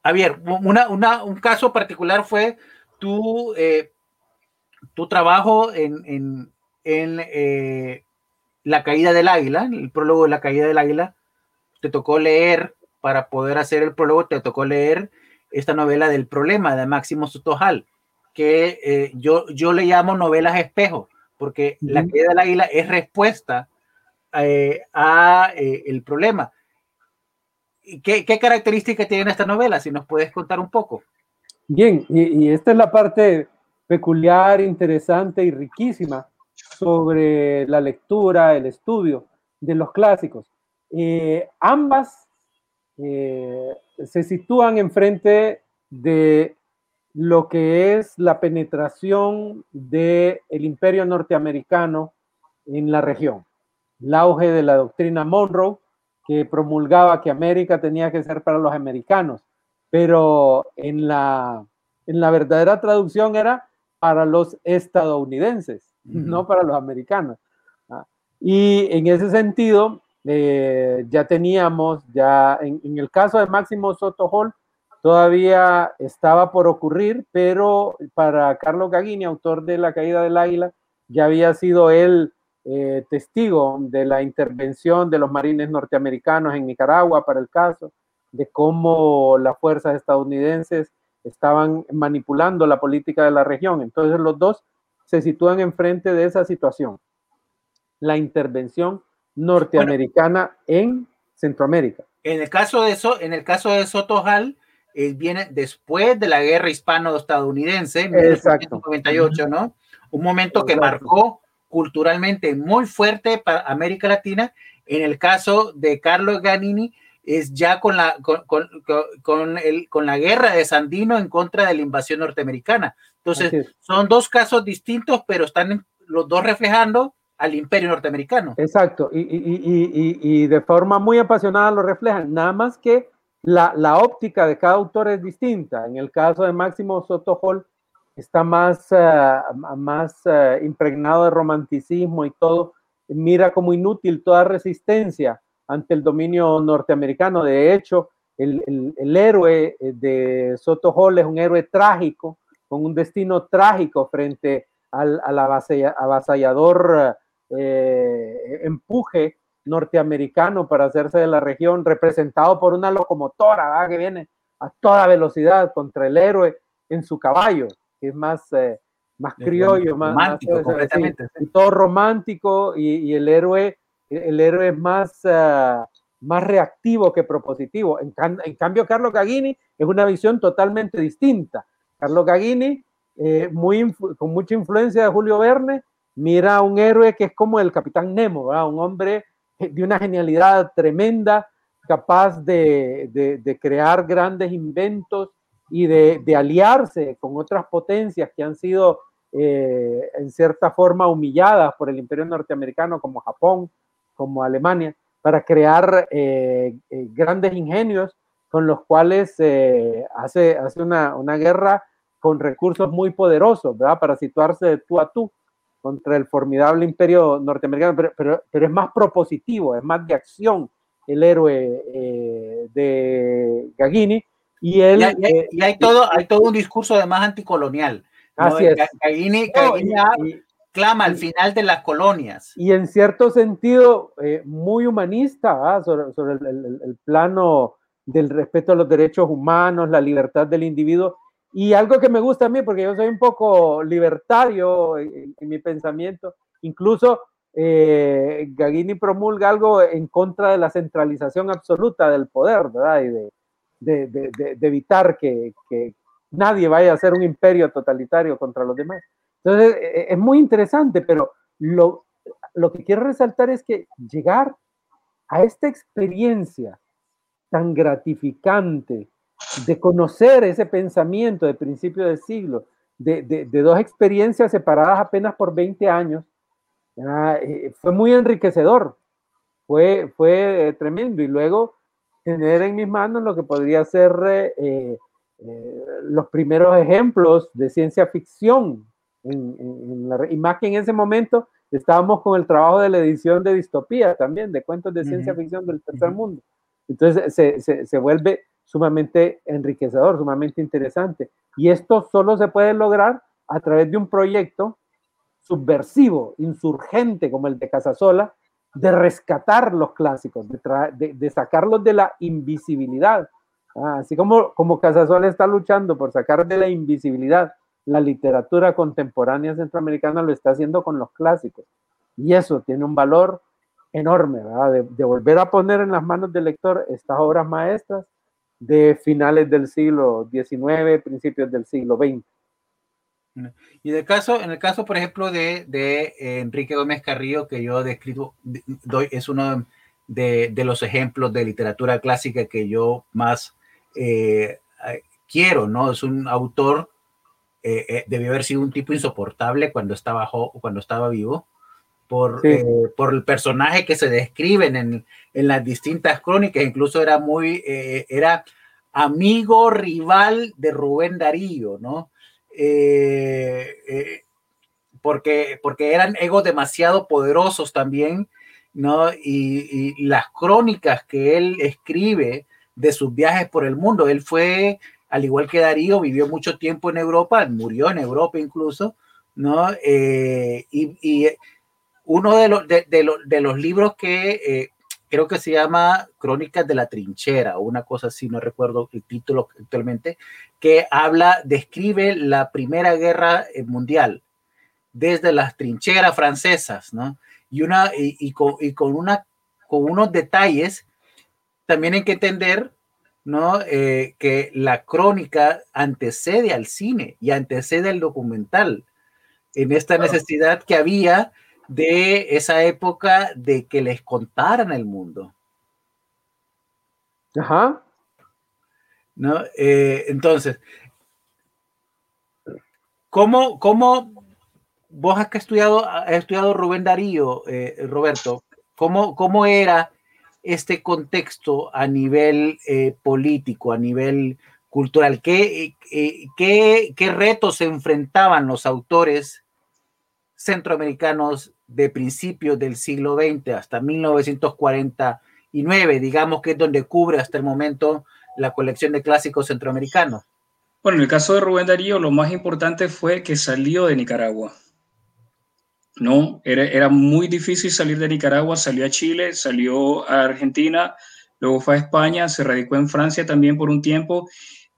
Javier, una, una, un caso particular fue tu, eh, tu trabajo en, en eh, La caída del águila, el prólogo de La caída del águila, te tocó leer, para poder hacer el prólogo, te tocó leer esta novela del problema de Máximo Sotojal, que eh, yo, yo le llamo novelas espejo, porque la caída del águila es respuesta eh, a eh, el problema. ¿Qué, ¿Qué características tiene esta novela? Si nos puedes contar un poco. Bien, y, y, esta es la parte peculiar, interesante y riquísima sobre la lectura, el estudio de los clásicos. Eh, ambas eh, se sitúan enfrente de lo que es la penetración del el imperio norteamericano en la región. El auge de la doctrina Monroe, que promulgaba que América tenía que ser para los americanos, pero en la, en la verdadera traducción era para los estadounidenses. No para los americanos. ¿ah? Y en ese sentido, eh, ya teníamos, ya en, en, el caso de Máximo Soto Hall, todavía estaba por ocurrir, pero para Carlos Gagini, autor de La Caída del Águila, ya había sido él eh, testigo de la intervención de los marines norteamericanos en Nicaragua para el caso, de cómo las fuerzas estadounidenses estaban manipulando la política de la región. Entonces los dos se sitúan enfrente de esa situación. La intervención norteamericana bueno, en Centroamérica. En el caso de eso, en el caso de Sotojal, eh, viene después de la guerra hispano-estadounidense, en 1998, ¿no? Un momento que marcó culturalmente muy fuerte para América Latina. En el caso de Carlos Ganini, es ya con la, con, con, con, el, con la guerra de Sandino en contra de la invasión norteamericana. Entonces, son dos casos distintos, pero están los dos reflejando al imperio norteamericano. Exacto, y, y, y, y, de forma muy apasionada lo reflejan, nada más que la, la, óptica de cada autor es distinta. En el caso de Máximo Soto Hall, está más, más impregnado de romanticismo y todo, mira como inútil toda resistencia ante el dominio norteamericano. De hecho, el, el, héroe de Soto Hall es un héroe trágico, con un destino trágico frente al, al avasallador eh, empuje norteamericano para hacerse de la región, representado por una locomotora que viene a toda velocidad contra el héroe en su caballo, que es más, eh, más criollo, más romántico, completamente. y todo romántico, y, el héroe, el héroe es más, uh, más reactivo que propositivo. En, en, cambio, Carlos Gagini es una visión totalmente distinta. Carlos Gagini, eh, muy, con mucha influencia de Julio Verne, mira a un héroe que es como el capitán Nemo, un hombre de una genialidad tremenda, capaz de, de, crear grandes inventos y de, aliarse con otras potencias que han sido eh, en cierta forma humilladas por el imperio norteamericano como Japón, como Alemania, para crear eh, eh, grandes ingenios con los cuales hace, hace una, una, guerra con recursos muy poderosos, ¿verdad? Para situarse de tú a tú contra el formidable imperio norteamericano, pero, pero, pero es más propositivo, es más de acción el héroe eh, de Gagini. Y, él, y, hay, todo, hay todo un discurso además anticolonial. Así es. Gagini, clama al final de las colonias. Y en cierto sentido, eh, muy humanista, sobre, sobre el, el, plano del respeto a los derechos humanos, la libertad del individuo, y algo que me gusta a mí, porque yo soy un poco libertario en, mi pensamiento, incluso eh, Gagini promulga algo en contra de la centralización absoluta del poder, ¿verdad? Y de, de, de, evitar que, que, nadie vaya a ser un imperio totalitario contra los demás. Entonces, e, e, es muy interesante, pero lo, lo que quiero resaltar es que llegar a esta experiencia tan gratificante de conocer ese pensamiento de principio del siglo, de, de, dos experiencias separadas apenas por 20 años, eh, fue muy enriquecedor, fue, fue eh, tremendo. Y luego tener en mis manos lo que podría ser eh, los primeros ejemplos de ciencia ficción. En, y más que en ese momento estábamos con el trabajo de la edición de distopía también, de cuentos de ciencia ficción del tercer mundo. Entonces se, se, se vuelve sumamente enriquecedor, sumamente interesante. Y esto solo se puede lograr a través de un proyecto subversivo, insurgente como el de Casasola, de rescatar los clásicos, de, de, sacarlos de la invisibilidad. Ah, así como, como Casasola está luchando por sacar de la invisibilidad la literatura contemporánea centroamericana, lo está haciendo con los clásicos. Y eso tiene un valor enorme, ¿verdad? De, de volver a poner en las manos del lector estas obras maestras de finales del siglo XIX, principios del siglo XX. Y de caso, en el caso, por ejemplo, de, de eh, Enrique Gómez Carrillo, que yo describo, doy, es uno de, de, los ejemplos de literatura clásica que yo más eh, quiero, ¿no? Es un autor, eh, debió haber sido un tipo insoportable cuando estaba, cuando estaba vivo, por, por el personaje que se describen en, en las distintas crónicas, incluso era muy, eh, era amigo rival de Rubén Darío, ¿no? Eh, eh, porque, porque eran egos demasiado poderosos también, ¿no? Y, y, las crónicas que él escribe de sus viajes por el mundo, él fue, al igual que Darío, vivió mucho tiempo en Europa, murió en Europa incluso, ¿no? y, y, uno de los, de, de, de los libros que creo que se llama Crónicas de la Trinchera o una cosa así, no recuerdo el título actualmente, que habla, describe la Primera Guerra eh, Mundial desde las trincheras francesas, ¿no? Y, una, y, con, y con, una, con unos detalles, también hay que entender, ¿no? Eh, que la crónica antecede al cine y antecede al documental, en esta necesidad que había de esa época de que les contaran el mundo. Ajá. ¿No? Eh, entonces, ¿cómo, ¿cómo, vos has estudiado, has estudiado Rubén Darío, eh, Roberto, ¿cómo, ¿cómo era este contexto a nivel eh, político, a nivel cultural. ¿Qué, qué, qué retos se enfrentaban los autores centroamericanos de principios del siglo XX hasta 1949, digamos que es donde cubre hasta el momento la colección de clásicos centroamericanos? Bueno, en el caso de Rubén Darío, lo más importante fue que salió de Nicaragua. No, era, era muy difícil salir de Nicaragua, salió a Chile, salió a Argentina, luego fue a España, se radicó en Francia también por un tiempo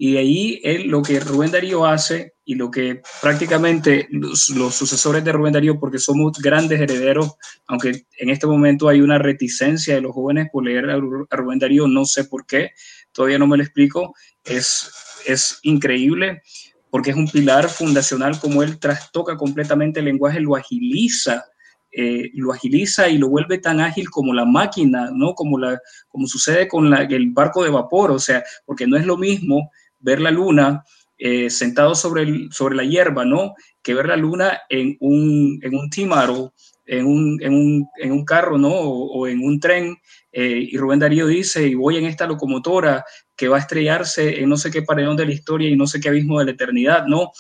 y de ahí él, lo que Rubén Darío hace y lo que prácticamente los, sucesores de Rubén Darío, porque somos grandes herederos, aunque en este momento hay una reticencia de los jóvenes por leer a, Rubén Darío, no sé por qué, todavía no me lo explico, es, es increíble porque es un pilar fundacional como él trastoca completamente el lenguaje, lo agiliza, eh, lo agiliza y lo vuelve tan ágil como la máquina, ¿no? Como, la, como sucede con la, el barco de vapor, o sea, porque no es lo mismo ver la luna eh, sentado sobre, el, sobre la hierba, ¿no? Que ver la luna en un, en un tímaro, en un, en, un, en un, carro, ¿no? O, en un tren. Eh, y Rubén Darío dice, y voy en esta locomotora que va a estrellarse en no sé qué paredón de la historia y no sé qué abismo de la eternidad, ¿no?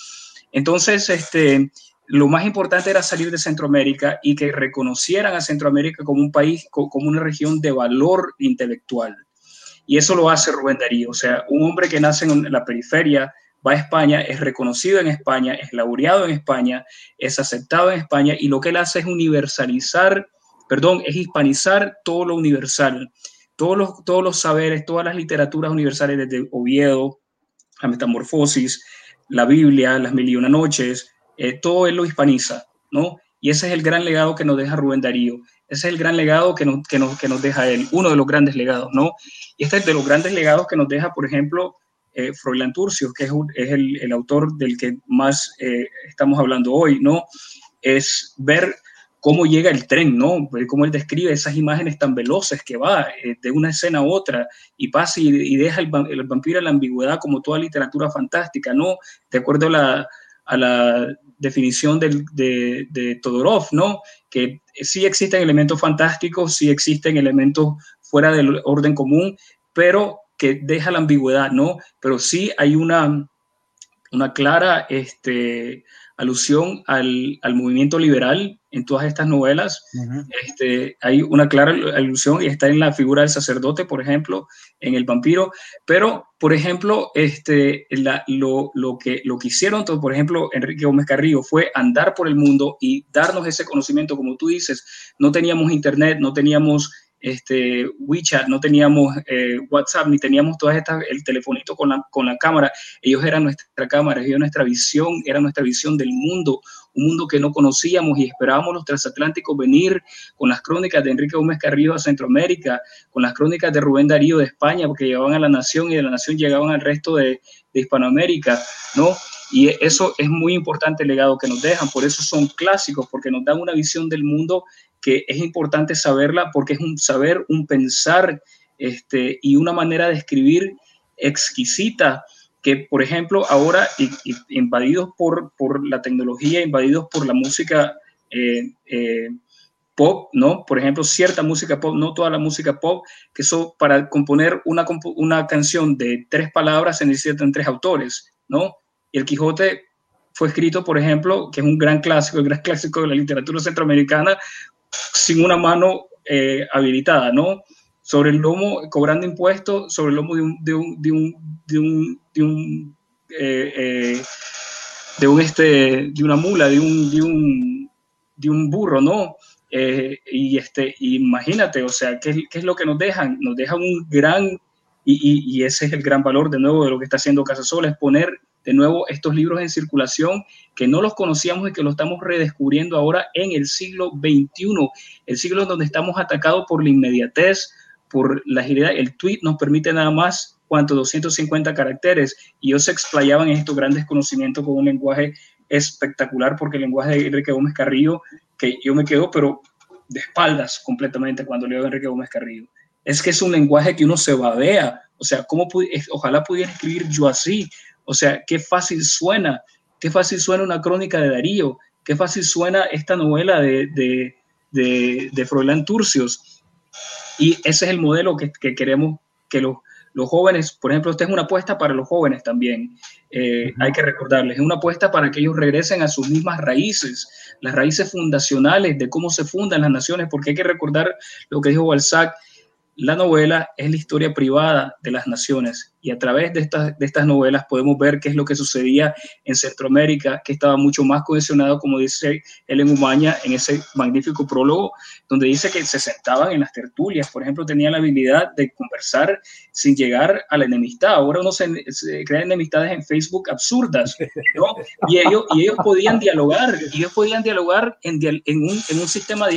Entonces, este, lo más importante era salir de Centroamérica y que reconocieran a Centroamérica como un país, como una región de valor intelectual. Y eso lo hace Rubén Darío. O sea, un hombre que nace en la periferia, va a España, es reconocido en España, es laureado en España, es aceptado en España y lo que él hace es universalizar, perdón, es hispanizar todo lo universal, todos los, todos los saberes, todas las literaturas universales desde Oviedo, la Metamorfosis, la Biblia, las Mil y Una Noches, eh, todo él lo hispaniza, ¿no? Y ese es el gran legado que nos deja Rubén Darío. Ese es el gran legado que nos, que nos, que nos deja él, uno de los grandes legados, ¿no? Y este es de los grandes legados que nos deja, por ejemplo, eh, Froilán Turcios, que es, el, el, autor del que más eh, estamos hablando hoy, ¿no? Es ver cómo llega el tren, ¿no? Cómo él describe esas imágenes tan veloces que va eh, de una escena a otra y pasa y, deja el, el, vampiro en la ambigüedad como toda literatura fantástica, ¿no? De acuerdo a la, a la definición de, de, Todorov, ¿no? Que sí existen elementos fantásticos, sí existen elementos fuera del orden común, pero que deja la ambigüedad, ¿no? Pero sí hay una, una clara este, alusión al, al, movimiento liberal en todas estas novelas. este, hay una clara alusión y está en la figura del sacerdote, por ejemplo, en El vampiro. Pero, por ejemplo, este, la, lo, lo, que, lo que hicieron, todo, por ejemplo, Enrique Gómez Carrillo fue andar por el mundo y darnos ese conocimiento, como tú dices. No teníamos internet, no teníamos este, WeChat, no teníamos eh, WhatsApp, ni teníamos todas estas, el telefonito con la, con la cámara. Ellos eran nuestra cámara, ellos nuestra visión, era nuestra visión del mundo, un mundo que no conocíamos y esperábamos los transatlánticos venir con las crónicas de Enrique Gómez Carrillo a Centroamérica, con las crónicas de Rubén Darío de España, porque llegaban a la nación y de la nación llegaban al resto de, de Hispanoamérica, ¿no? Y eso es muy importante el legado que nos dejan, por eso son clásicos, porque nos dan una visión del mundo que es importante saberla porque es un saber, un pensar este, y una manera de escribir exquisita que, por ejemplo, ahora invadidos por, por la tecnología, invadidos por la música eh, eh, pop, ¿no? Por ejemplo, cierta música pop, no toda la música pop, que eso para componer una, una canción de tres palabras se necesitan tres autores, ¿no? El Quijote fue escrito, por ejemplo, que es un gran clásico, el gran clásico de la literatura centroamericana, sin una mano eh, habilitada, ¿no? Sobre el lomo, cobrando impuestos, sobre el lomo de un, de un, de un, de un, de un, eh, eh, de un este, de una mula, de un, de un, de un burro, ¿no? y este, imagínate, o sea, ¿qué, ¿qué, es lo que nos dejan? Nos dejan un gran, y, y, y, ese es el gran valor de nuevo de lo que está haciendo Casasola, es poner de nuevo estos libros en circulación que no los conocíamos y que lo estamos redescubriendo ahora en el siglo XXI, el siglo donde estamos atacados por la inmediatez, por la agilidad. El tweet nos permite nada más cuanto 250 caracteres y ellos se explayaban en estos grandes conocimientos con un lenguaje espectacular porque el lenguaje de Enrique Gómez Carrillo, que yo me quedo pero de espaldas completamente cuando leo a Enrique Gómez Carrillo. Es que es un lenguaje que uno se babea, o sea, ¿cómo ojalá pudiera escribir yo así, o sea, qué fácil suena, qué fácil suena una crónica de Darío, qué fácil suena esta novela de, de, de, Froilán Turcios. Y ese es el modelo que, queremos que los, los jóvenes, por ejemplo, esta es una apuesta para los jóvenes también, eh, hay que recordarles, es una apuesta para que ellos regresen a sus mismas raíces, las raíces fundacionales de cómo se fundan las naciones, porque hay que recordar lo que dijo Balzac, la novela es la historia privada de las naciones y a través de estas, de estas novelas podemos ver qué es lo que sucedía en Centroamérica, que estaba mucho más cohesionado, como dice Ellen Umaña en ese magnífico prólogo, donde dice que se sentaban en las tertulias, por ejemplo, tenían la habilidad de conversar sin llegar a la enemistad. Ahora uno se, crea enemistades en Facebook absurdas, ¿no? Y ellos, y ellos podían dialogar, y ellos podían dialogar en, en, un, en un, sistema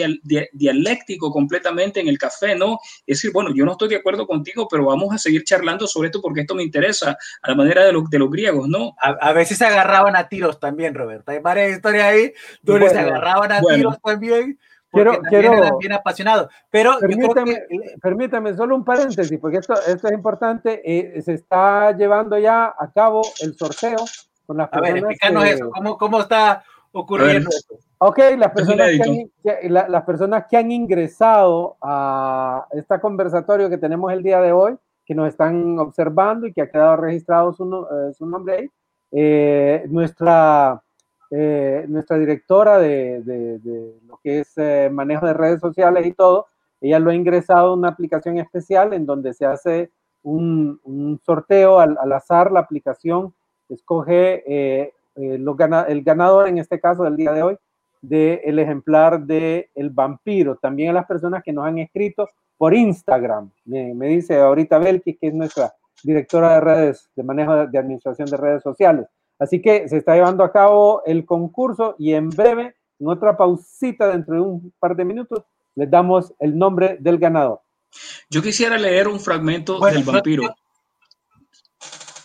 dialéctico completamente en el café, ¿no? Es decir, bueno, yo no estoy de acuerdo contigo, pero vamos a seguir charlando sobre esto porque esto me interesa, a la manera de, de los griegos, ¿no? A, veces se agarraban a tiros también, Roberto. Hay varias historias ahí donde se agarraban a tiros también. Quiero, quiero, bien apasionado. Pero permítame, permítame, solo un paréntesis, porque esto, esto es importante. Eh, se está llevando ya a cabo el sorteo con las personas. A ver, explícanos eso. ¿Cómo, ¿Cómo está ocurriendo eso? Ok, las personas, que han, las personas que han ingresado a este conversatorio que tenemos el día de hoy que nos están observando y que ha quedado registrado su, eh, nombre ahí. Eh, nuestra, eh, nuestra directora de, de, lo que es manejo de redes sociales y todo, ella lo ha ingresado a una aplicación especial en donde se hace un, un sorteo al, al, azar, la aplicación escoge los el ganador, en este caso del día de hoy, del ejemplar de El Vampiro. También a las personas que nos han escrito por Instagram. Me, dice ahorita Belki, que es nuestra directora de redes, de manejo de administración de redes sociales. Así que se está llevando a cabo el concurso y en breve, en otra pausita dentro de un par de minutos, les damos el nombre del ganador. Yo quisiera leer un fragmento del vampiro.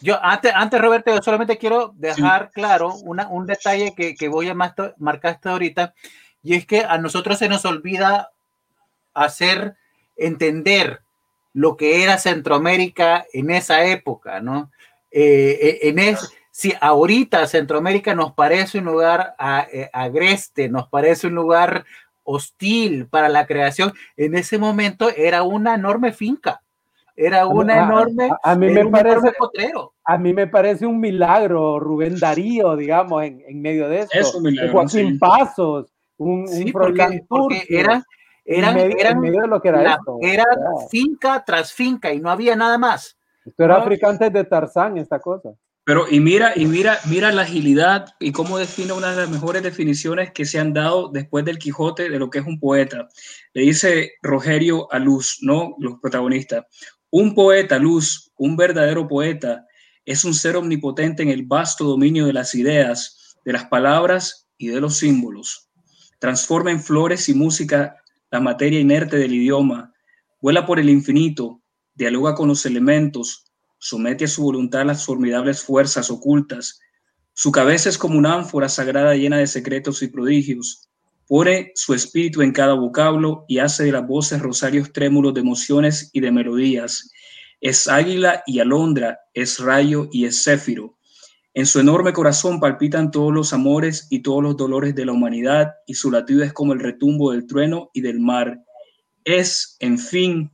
Yo, antes, antes, Roberto, yo solamente quiero dejar claro una, un detalle que, que voy a marcar hasta ahorita, y es que a nosotros se nos olvida hacer entender lo que era Centroamérica en esa época, ¿no? Eh, eh, en es, si ahorita Centroamérica nos parece un lugar eh, agreste, nos parece un lugar hostil para la creación, en ese momento era una enorme finca, era una enorme, a, mí me parece potrero. A mí me parece un milagro, Rubén Darío, digamos, en, en medio de esto. Es un milagro, Joaquín Pasos, un, sí, porque, era eran, lo que era, era finca tras finca y no había nada más. Esto era africante de Tarzán, esta cosa. Pero y mira, y mira, mira la agilidad y cómo define una de las mejores definiciones que se han dado después del Quijote de lo que es un poeta. Le dice Rogerio a Luz, ¿no? Los protagonistas. Un poeta, Luz, un verdadero poeta, es un ser omnipotente en el vasto dominio de las ideas, de las palabras y de los símbolos. Transforma en flores y música la materia inerte del idioma, vuela por el infinito, dialoga con los elementos, somete a su voluntad las formidables fuerzas ocultas. Su cabeza es como una ánfora sagrada llena de secretos y prodigios. Pone su espíritu en cada vocablo y hace de las voces rosarios trémulos de emociones y de melodías. Es águila y alondra, es rayo y es céfiro. En su enorme corazón palpitan todos los amores y todos los dolores de la humanidad y su latido es como el retumbo del trueno y del mar. Es, en fin,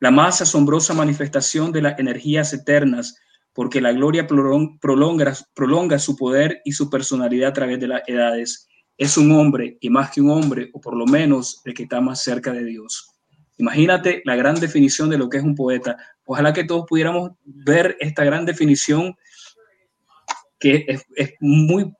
la más asombrosa manifestación de las energías eternas, porque la gloria prolonga, su poder y su personalidad a través de las edades. Es un hombre y más que un hombre, o por lo menos el que está más cerca de Dios. Imagínate la gran definición de lo que es un poeta. Ojalá que todos pudiéramos ver esta gran definición que es, muy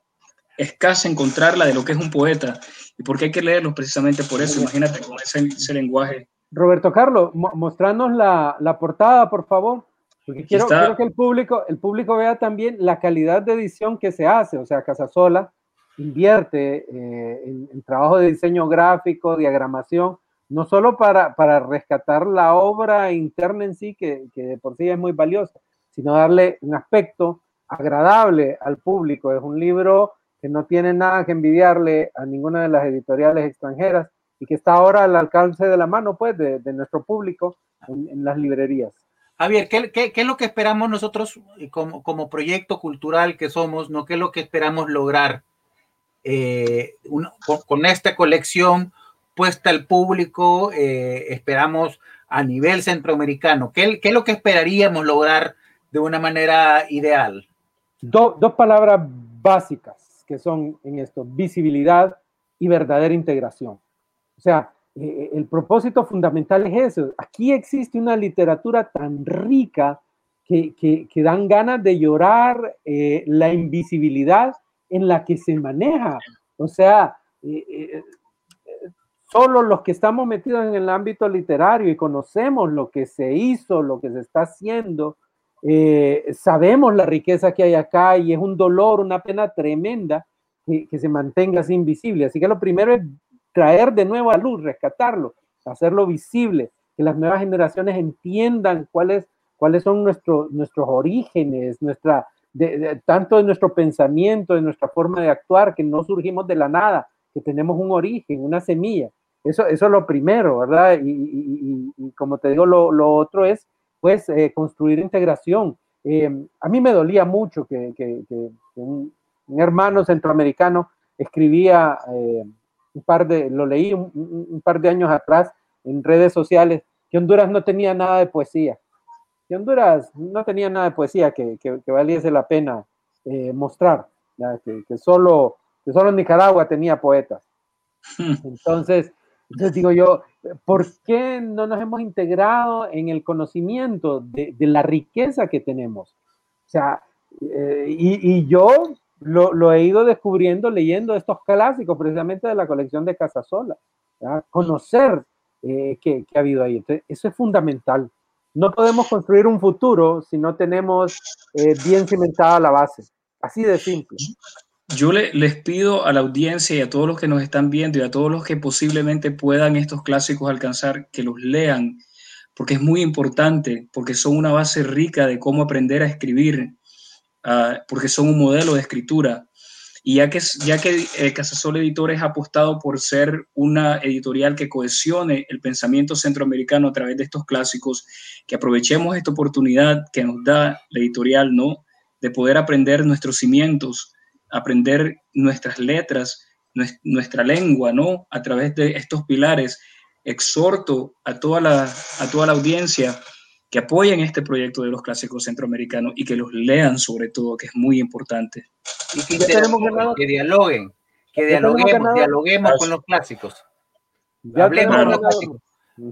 escasa encontrarla de lo que es un poeta y porque hay que leerlo precisamente por eso. Imagínate con ese, lenguaje. Roberto Carlos, mostrarnos la, la, portada, por favor. Porque quiero, quiero, que el público, el público vea también la calidad de edición que se hace. O sea, Casasola invierte eh, en, trabajo de diseño gráfico, diagramación, no solo para, para rescatar la obra interna en sí, que, que por sí es muy valiosa, sino darle un aspecto agradable al público. Es un libro que no tiene nada que envidiarle a ninguna de las editoriales extranjeras y que está ahora al alcance de la mano, pues, de, nuestro público en, las librerías. Javier, ¿qué, ¿qué, es lo que esperamos nosotros como, como, proyecto cultural que somos? ¿no? ¿Qué es lo que esperamos lograr eh, con, esta colección puesta al público? Eh, esperamos a nivel centroamericano? ¿Qué, qué es lo que esperaríamos lograr de una manera ideal? Dos palabras básicas que son en esto, visibilidad y verdadera integración. O sea, eh, eh, el propósito fundamental es eso. Aquí existe una literatura tan rica que, que, dan ganas de llorar eh, la invisibilidad en la que se maneja. O sea, solo los que estamos metidos en el ámbito literario y conocemos lo que se hizo, lo que se está haciendo, sabemos la riqueza que hay acá y es un dolor, una pena tremenda que, que, se mantenga así invisible. Así que lo primero es traer de nuevo a luz, rescatarlo, hacerlo visible, que las nuevas generaciones entiendan cuáles, cuáles son nuestros nuestros orígenes, nuestra, tanto de nuestro pensamiento, de nuestra forma de actuar, que no surgimos de la nada, que tenemos un origen, una semilla. Eso, eso es lo primero, ¿verdad? Y, como te digo, lo, lo, otro es, pues, eh, construir integración. Eh, a mí me dolía mucho que, que, que un, hermano centroamericano escribía eh, un par de, lo leí un, par de años atrás en redes sociales, que Honduras no tenía nada de poesía. Que Honduras no tenía nada de poesía que, que, valiese la pena mostrar, que, solo, que solo Nicaragua tenía poetas. [LAUGHS] Entonces, entonces digo yo, ¿por qué no nos hemos integrado en el conocimiento de, de la riqueza que tenemos? O sea, eh, y, y, yo lo, he ido descubriendo leyendo estos clásicos precisamente de la colección de Casasola. Conocer eh, qué, ha habido ahí. eso es fundamental. No podemos construir un futuro si no tenemos eh, bien cimentada la base. Así de simple. Yo le, les pido a la audiencia y a todos los que nos están viendo y a todos los que posiblemente puedan estos clásicos alcanzar, que los lean, porque es muy importante, porque son una base rica de cómo aprender a escribir, Ah, porque son un modelo de escritura. Y ya que, ya que eh, Casasol Editores ha apostado por ser una editorial que cohesione el pensamiento centroamericano a través de estos clásicos, que aprovechemos esta oportunidad que nos da la editorial, ¿no? De poder aprender nuestros cimientos, aprender nuestras letras, nuestra lengua, ¿no? A través de estos pilares. Exhorto a toda la, a toda la audiencia que apoyen este proyecto de los clásicos centroamericanos y que los lean sobre todo, que es muy importante. Y que, que dialoguen, que dialoguemos, dialoguemos con los clásicos. Hablemos con los clásicos.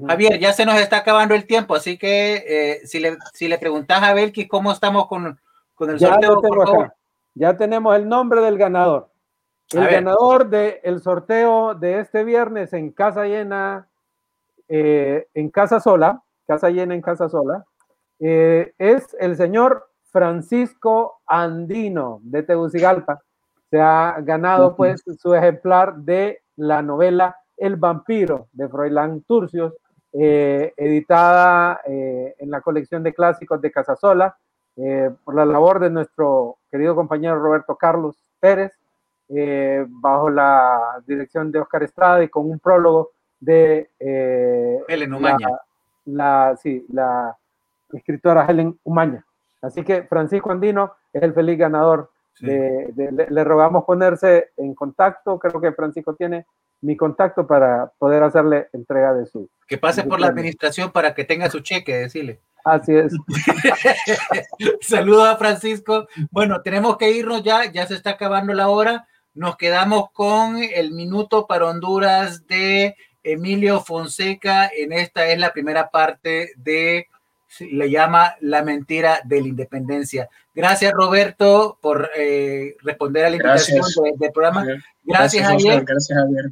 Javier, ya se nos está acabando el tiempo, así que eh, si, le, si le preguntas a Belkis cómo estamos con, con el sorteo, por Ya tenemos el nombre del ganador. El ganador del sorteo de este viernes en Casa Llena, eh, en Casa Sola, casa llena en casa sola, eh, es el señor Francisco Andino de Tegucigalpa. Se ha ganado pues su ejemplar de la novela El vampiro de Froilán Turcios, eh, editada en la colección de clásicos de Casasola por la labor de nuestro querido compañero Roberto Carlos Pérez, bajo la dirección de Oscar Estrada y con un prólogo de Helen la, sí, la escritora Helen Umaña. Así que Francisco Andino es el feliz ganador. De, le, rogamos ponerse en contacto. Creo que Francisco tiene mi contacto para poder hacerle entrega de su. Que pase por la administración para que tenga su cheque, decirle. Así es. [LAUGHS] Saludos a Francisco. Bueno, tenemos que irnos ya, ya se está acabando la hora. Nos quedamos con el minuto para Honduras de Emilio Fonseca en esta es la primera parte de, le llama La mentira de la independencia. Gracias Roberto por eh, responder a la invitación del programa. Gracias, Javier. Gracias Javier.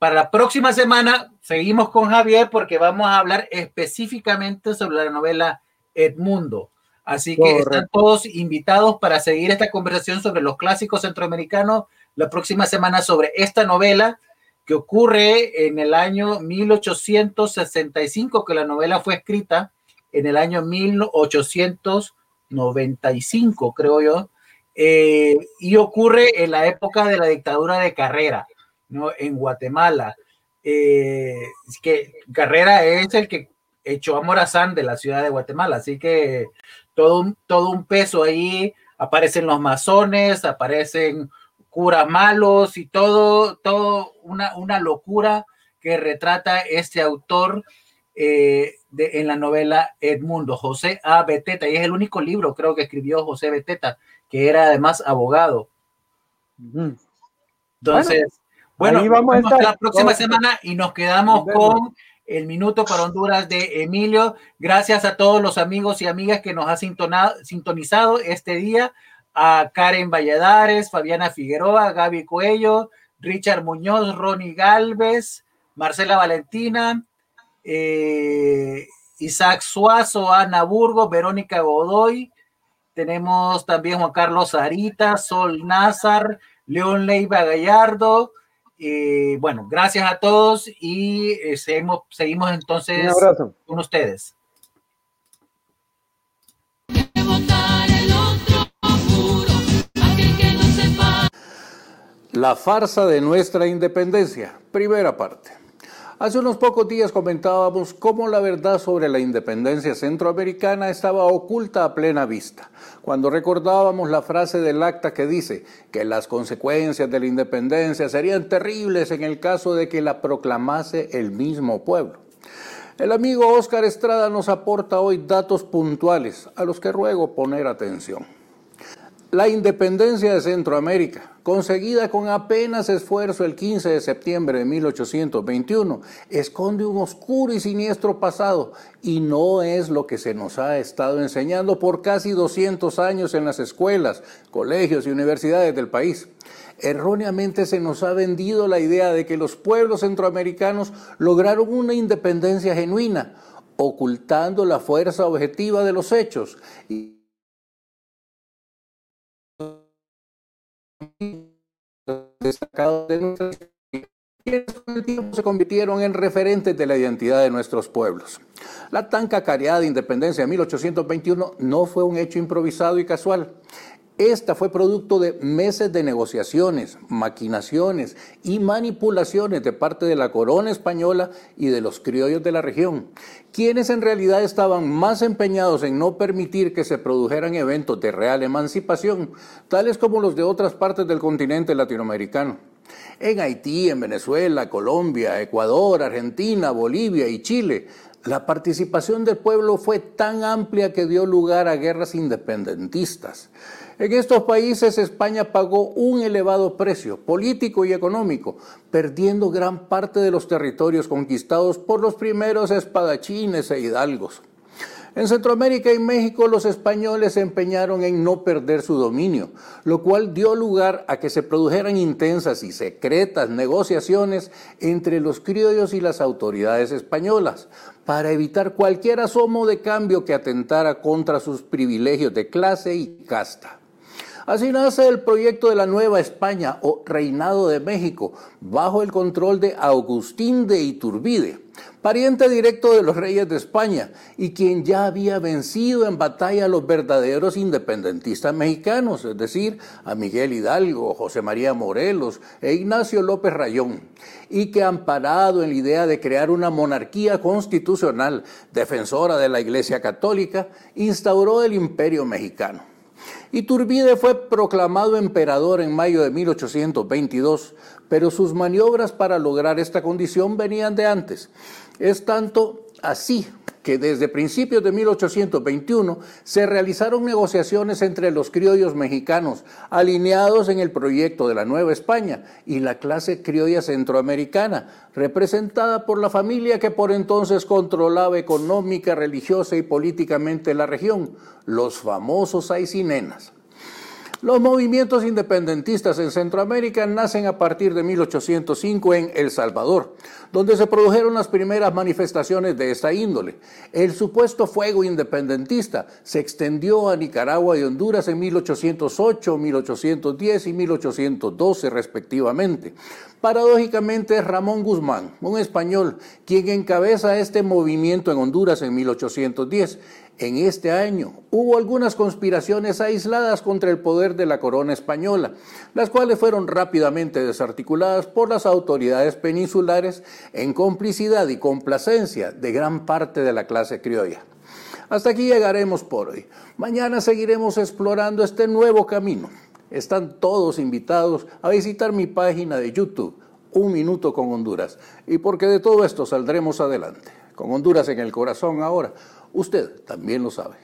Para la próxima semana seguimos con Javier porque vamos a hablar específicamente sobre la novela Edmundo. Así que están todos invitados para seguir esta conversación sobre los clásicos centroamericanos la próxima semana sobre esta novela que ocurre en el año 1865, que la novela fue escrita en el año 1895, creo yo, eh, y ocurre en la época de la dictadura de Carrera, ¿no? En Guatemala. Eh, que Carrera es el que echó a Morazán de la ciudad de Guatemala, así que todo un, todo un peso ahí, aparecen los masones, aparecen curas malos y todo, todo una, una locura que retrata este autor eh, de, en la novela Edmundo, José A. Beteta, y es el único libro, creo que escribió José Beteta, que era además abogado. Entonces, bueno, vamos, a la próxima semana y nos quedamos con el minuto para Honduras de Emilio. Gracias a todos los amigos y amigas que nos han sintonizado este día. A Karen Valladares, Fabiana Figueroa, Gaby Cuello, Richard Muñoz, Ronnie Galvez, Marcela Valentina, eh, Isaac Suazo, Ana Burgo, Verónica Godoy. Tenemos también Juan Carlos Arita, Sol Nazar, León Leiva Gallardo. Eh, bueno, gracias a todos y eh, seguimos, seguimos entonces con ustedes. La farsa de nuestra independencia, primera parte. Hace unos pocos días comentábamos cómo la verdad sobre la independencia centroamericana estaba oculta a plena vista, cuando recordábamos la frase del acta que dice que las consecuencias de la independencia serían terribles en el caso de que la proclamase el mismo pueblo. El amigo Oscar Estrada nos aporta hoy datos puntuales a los que ruego poner atención. La independencia de Centroamérica, conseguida con apenas esfuerzo el 15 de septiembre de 1821, esconde un oscuro y siniestro pasado y no es lo que se nos ha estado enseñando por casi 200 años en las escuelas, colegios y universidades del país. Erróneamente se nos ha vendido la idea de que los pueblos centroamericanos lograron una independencia genuina, ocultando la fuerza objetiva de los hechos. Destacados de nuestra y con el tiempo se convirtieron en referentes de la identidad de nuestros pueblos. La tan cacareada independencia de 1821 no fue un hecho improvisado y casual. Esta fue producto de meses de negociaciones, maquinaciones y manipulaciones de parte de la corona española y de los criollos de la región, quienes en realidad estaban más empeñados en no permitir que se produjeran eventos de real emancipación, tales como los de otras partes del continente latinoamericano. En Haití, en Venezuela, Colombia, Ecuador, Argentina, Bolivia y Chile, la participación del pueblo fue tan amplia que dio lugar a guerras independentistas. En estos países España pagó un elevado precio político y económico, perdiendo gran parte de los territorios conquistados por los primeros espadachines e hidalgos. En Centroamérica y México los españoles se empeñaron en no perder su dominio, lo cual dio lugar a que se produjeran intensas y secretas negociaciones entre los criollos y las autoridades españolas para evitar cualquier asomo de cambio que atentara contra sus privilegios de clase y casta. Así nace el proyecto de la Nueva España o Reinado de México, bajo el control de Agustín de Iturbide, pariente directo de los reyes de España y quien ya había vencido en batalla a los verdaderos independentistas mexicanos, es decir, a Miguel Hidalgo, José María Morelos e Ignacio López Rayón, y que amparado en la idea de crear una monarquía constitucional defensora de la Iglesia Católica, instauró el imperio mexicano. Iturbide fue proclamado emperador en mayo de 1822, pero sus maniobras para lograr esta condición venían de antes. Es tanto así que desde principios de 1821 se realizaron negociaciones entre los criollos mexicanos, alineados en el proyecto de la Nueva España, y la clase criolla centroamericana, representada por la familia que por entonces controlaba económica, religiosa y políticamente la región, los famosos Aicinenas. Los movimientos independentistas en Centroamérica nacen a partir de 1805 en El Salvador, donde se produjeron las primeras manifestaciones de esta índole. El supuesto fuego independentista se extendió a Nicaragua y Honduras en 1808, 1810 y 1812 respectivamente. Paradójicamente es Ramón Guzmán, un español, quien encabeza este movimiento en Honduras en 1810 en este año hubo algunas conspiraciones aisladas contra el poder de la corona española, las cuales fueron rápidamente desarticuladas por las autoridades peninsulares en complicidad y complacencia de gran parte de la clase criolla. Hasta aquí llegaremos por hoy. Mañana seguiremos explorando este nuevo camino. Están todos invitados a visitar mi página de YouTube, Un Minuto con Honduras, y porque de todo esto saldremos adelante. con Honduras en el corazón ahora. Usted también lo sabe.